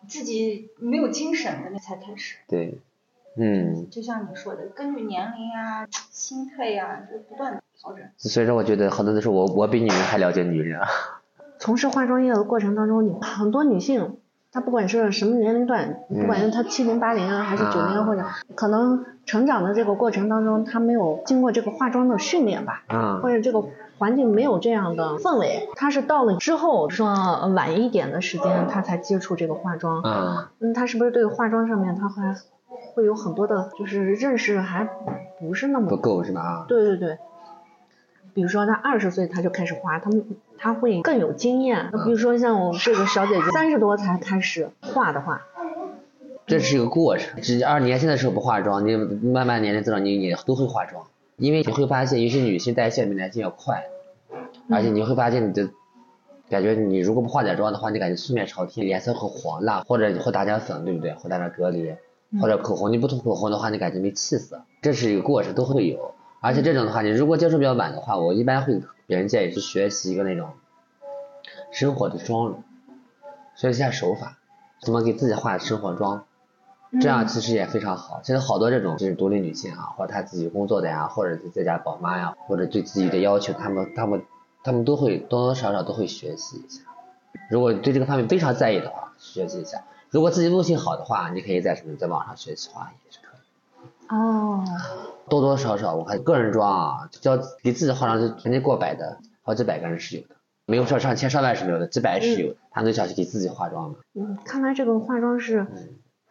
自己没有精神的，那才开始。对，嗯，就像你说的，根据年龄啊、心态呀、就不断的调整。所以说我觉得很多的时候我我比女人还了解女人啊。从事化妆业的过程当中，你很多女性，她不管是什么年龄段，嗯不管是他七零八零啊，还是九零或者可能成长的这个过程当中，他没有经过这个化妆的训练吧，啊或者这个环境没有这样的氛围，他是到了之后说呃晚一点的时间，他才接触这个化妆，啊。嗯，他是不是对化妆上面他还会有很多的，就是认识还不是那么不够是吧？啊，对对对，比如说他二十岁他就开始画，他们她会更有经验。比如说像我这个小姐姐三十多才开始画的话，这是一个过程。只而年轻的时候不化妆，你慢慢年龄增长，你你都会化妆，因为你会发现，尤其女性代谢比男性要快，而且你会发现你的。感觉你如果不化点妆的话，你感觉素面朝天，脸色会黄蜡，或者你会打点粉，对不对？会打点隔离，或者口红，你不涂口红的话，你感觉没气色，这是一个过程，都会有。而且这种的话，你如果接触比较晚的话，我一般会给别人建议去学习一个那种生活的妆容，学习一下手法，怎么给自己化生活妆，这样其实也非常好。现在好多这种就是独立女性啊，或者她自己工作的呀，或者在家宝妈呀，或者对自己的要求，她们她们她们都会多多少少都会学习一下。如果对这个方面非常在意的话，学习一下。如果自己悟性好的话，你可以在什么在网上学习画也是可以。哦，多多少少，我看个人妆啊，教给自己化妆，就人家过百的，好几百个人是有的，没有说上千上万是没有的，几百是有的，他们就想去给自己化妆的。嗯，看来这个化妆是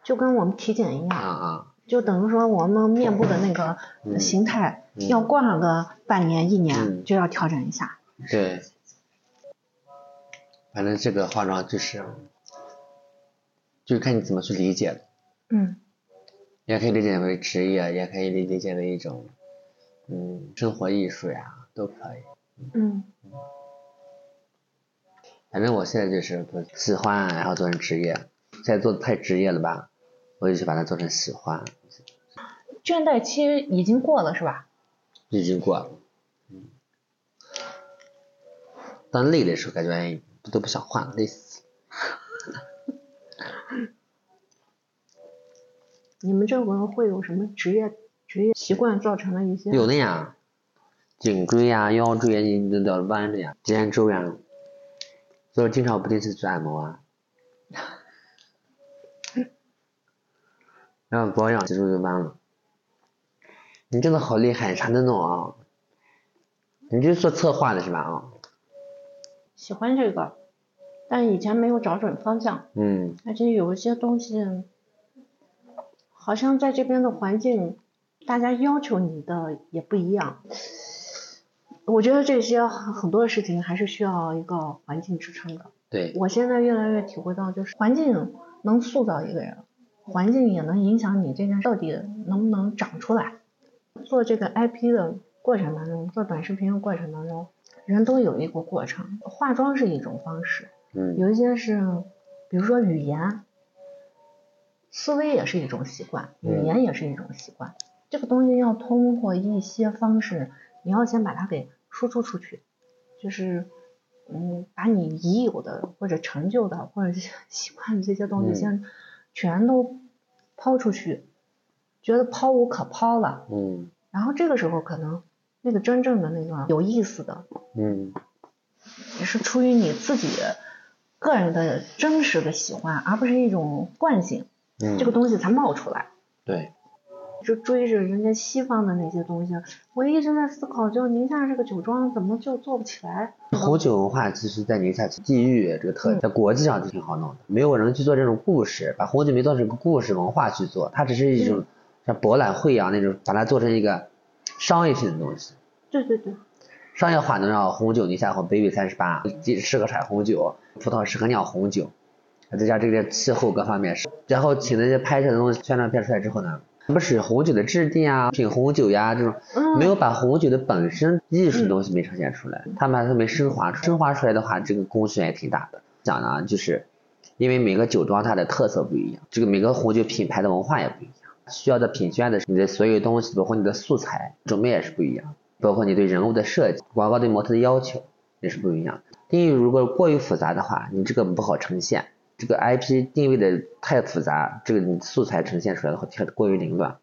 就跟我们体检一啊样，啊，就等于说我们面部的那个嗯。形态嗯。要挂个半年一年嗯。就要调整一下。对，反正这个化妆就是，就是看你怎么去理解了，嗯也可以理解为职业，也可以理解为一种，嗯，生活艺术呀，都可以。嗯反正我现在就是不喜欢，然后做成职业，现在做的太职业了吧，我就去把它做成喜欢，倦怠期已经过了是吧？已经过了。嗯，当累的时候，感觉哎都不想换了，累死了。你们这个会有什么职业职业习惯造成的一些？有的呀，颈椎呀、腰椎呀，你都要弯着呀，肩周呀，所以经常不定期去按摩啊，然后保养脊柱就弯了。你真的好厉害，啥都弄啊！你就是做策划的是吧？啊，喜欢这个，但以前没有找准方向，嗯而且有一些东西，好像在这边的环境，大家要求你的也不一样。我觉得这些很很多的事情还是需要一个环境支撑的。对，我现在越来越体会到，就是环境能塑造一个人，环境也能影响你这件事到底能不能长出来。做这个 IP 的过程当中，做短视频的过程当中，人都有一个过程。化妆是一种方式，嗯有一些是，比如说语言，思维也是一种习惯，语嗯。言也是一种习惯。这个东西要通过一些方式，你要先把它给输出出去，就是，嗯，把你已有的或者成就的或者是 习惯的这些东西嗯。先全都抛出去，觉得抛无可抛了，嗯。然后这个时候可能那个真正的那个有意思的，嗯。也是出于你自己个人的真实的喜欢，而不是一种惯性，嗯，这个东西才冒出来。对，就追着人家西方的那些东西，我一直在思考，就宁夏这个酒庄怎么就做不起来？红酒文化其实在宁夏地域这个特，在国际上就挺好弄的，没有人去做这种故事，把红酒没做成个故事文化去做，它只是一种像博览会一样那种，把它做成一个商业性的东西。对对对，商业化能让红酒宁夏和北纬三十八适合产红酒，葡萄适合酿红酒，再加这个气候各方面是，然后请那些拍摄的东西宣传片出来之后呢，不是红酒的质地啊，品红酒呀这种，嗯，没有把红酒的本身艺术的东西没呈现出来，他们还是没升华，升华出来的话，这个工序也挺大的。讲呢，就是因为每个酒庄它的特色不一样，这个每个红酒品牌的文化也不一样，需要的品宣的你的所有东西，包括你的素材种类也是不一样，包括你对人物的设计、广告对模特的要求也是不一样。定义如果过于复杂的话，你这个不好呈现。这个 IP 定位的太复杂，这个你素材呈现出来的话，太过于凌乱。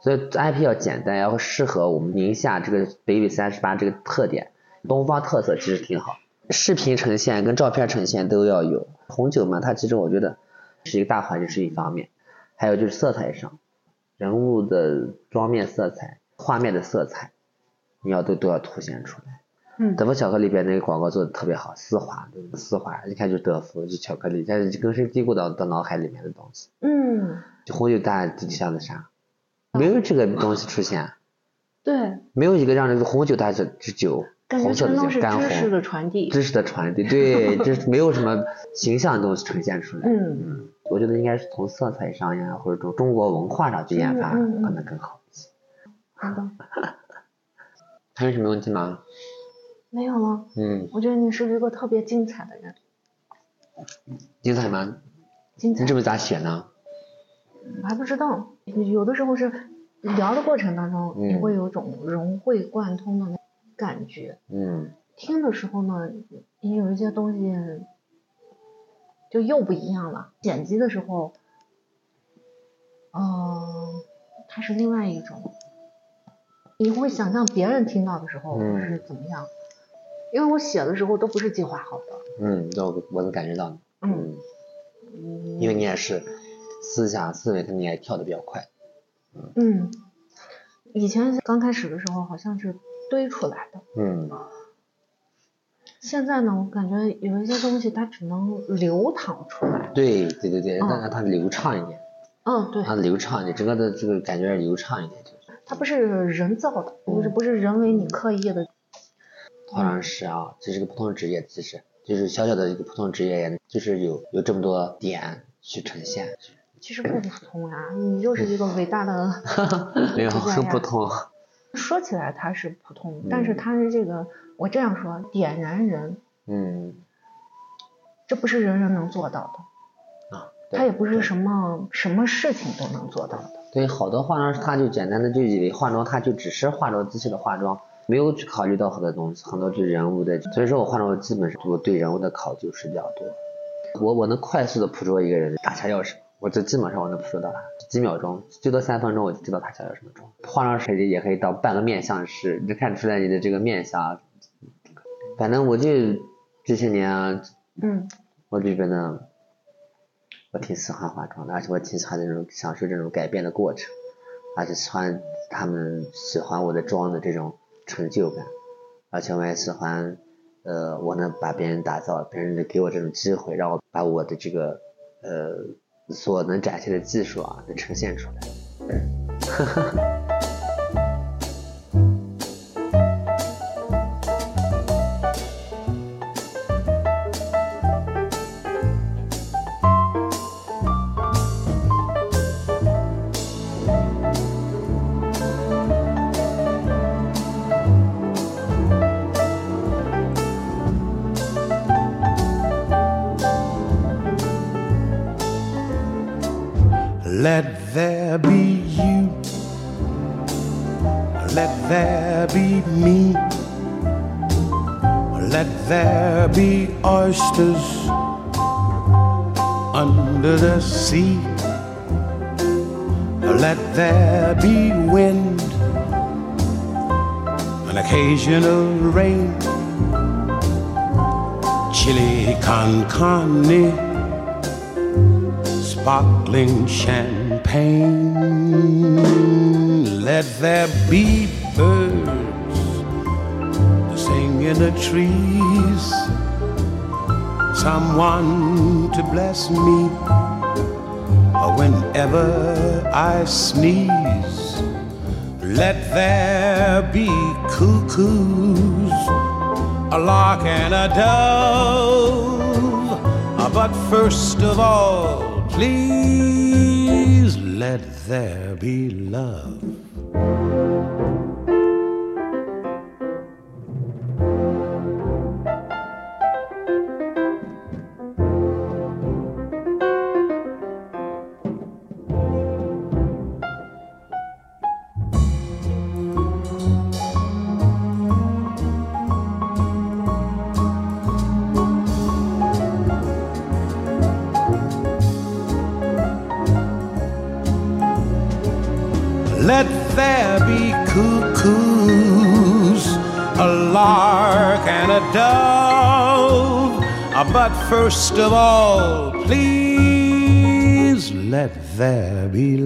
所以 IP 要简单，然后适合我们宁夏这个北纬三十八这个特点，东方特色其实挺好。视频呈现跟照片呈现都要有。红酒嘛，它其实我觉得是一个大环境是一方面，还有就是色彩上，人物的妆面色彩、画面的色彩，你要都都要凸显出来。嗯德芙巧克力里边那个广告做的特别好，丝滑，对对？丝滑，一看就是德芙，就巧克力，但是根深蒂固到到脑海里面的东西。嗯，就红酒大家像的啥？没有这个东西出现，对，没有一个让人红酒大是是酒，红色的酒干知识红，的传递。知识的传递，对，这是没有什么形象的东西呈现出来。嗯，我觉得应该是从色彩上呀，或者从中国文化上去研发，嗯嗯嗯可能更好一些。好的，还有什么问题吗？没有了。嗯，我觉得你是一个特别精彩的人，精彩吗？精彩你这。么咋写呢？我还不知道，有的时候是聊的过程当中，嗯你会有种融会贯通的那感觉。嗯听的时候呢，你有一些东西就又不一样了。剪辑的时候，嗯、它是另外一种，你会想象别人听到的时候嗯是怎么样。因为我写的时候都不是计划好的，嗯，这我我能感觉到你。嗯，嗯，因为你也是思想思维，肯定也跳的比较快。嗯，以前刚开始的时候好像是堆出来的，嗯现在呢，我感觉有一些东西它只能流淌出来。对对对对，嗯但是它流畅一点，嗯，对，它流畅一点，整个的这个感觉流畅一点，就是。它不是人造的，不是不是人为你刻意的。好像是啊，这是个普通职业，其实就是小小的一个普通职业，就是有有这么多点去呈现，其实不普通啊，你就是一个伟大的 没有艺术家呀很普通。说起来它是普通，但是它是这个，我这样说，点燃人，嗯这不是人人能做到的，啊，对它也不是什么什么事情都能做到的。对好多化妆师他就简单的就以为化妆他就只是化妆机器的化妆，没有去考虑到很多东西，很多对人物的，所以说我化妆基本上我对人物的考究是比较多。我我能快速的捕捉一个人打下要什么，我就基本上我能捕捉到他，几秒钟，最多三分钟我就知道他想要什么妆。化妆师也可以到半个面相师，你就看出来你的这个面相啊。反正我就这些年啊，嗯我就觉得我挺喜欢化妆的，而且我挺喜欢这种享受这种改变的过程，而且喜欢他们喜欢我的妆的这种成就感，而且我也喜欢，呃，我能把别人打造，别人给我这种机会，让我把我的这个呃所能展现的技术啊，能呈现出来。Let there be you. Let there be me. Let there be oysters under the sea. Let there be wind, an occasional rain, chili con carne sparkling champagne. Let there be birds to sing in the trees. Someone to bless me whenever I sneeze. Let there be cuckoos, a lark and a dove. But first of all, please let there be love. First of all, please let there be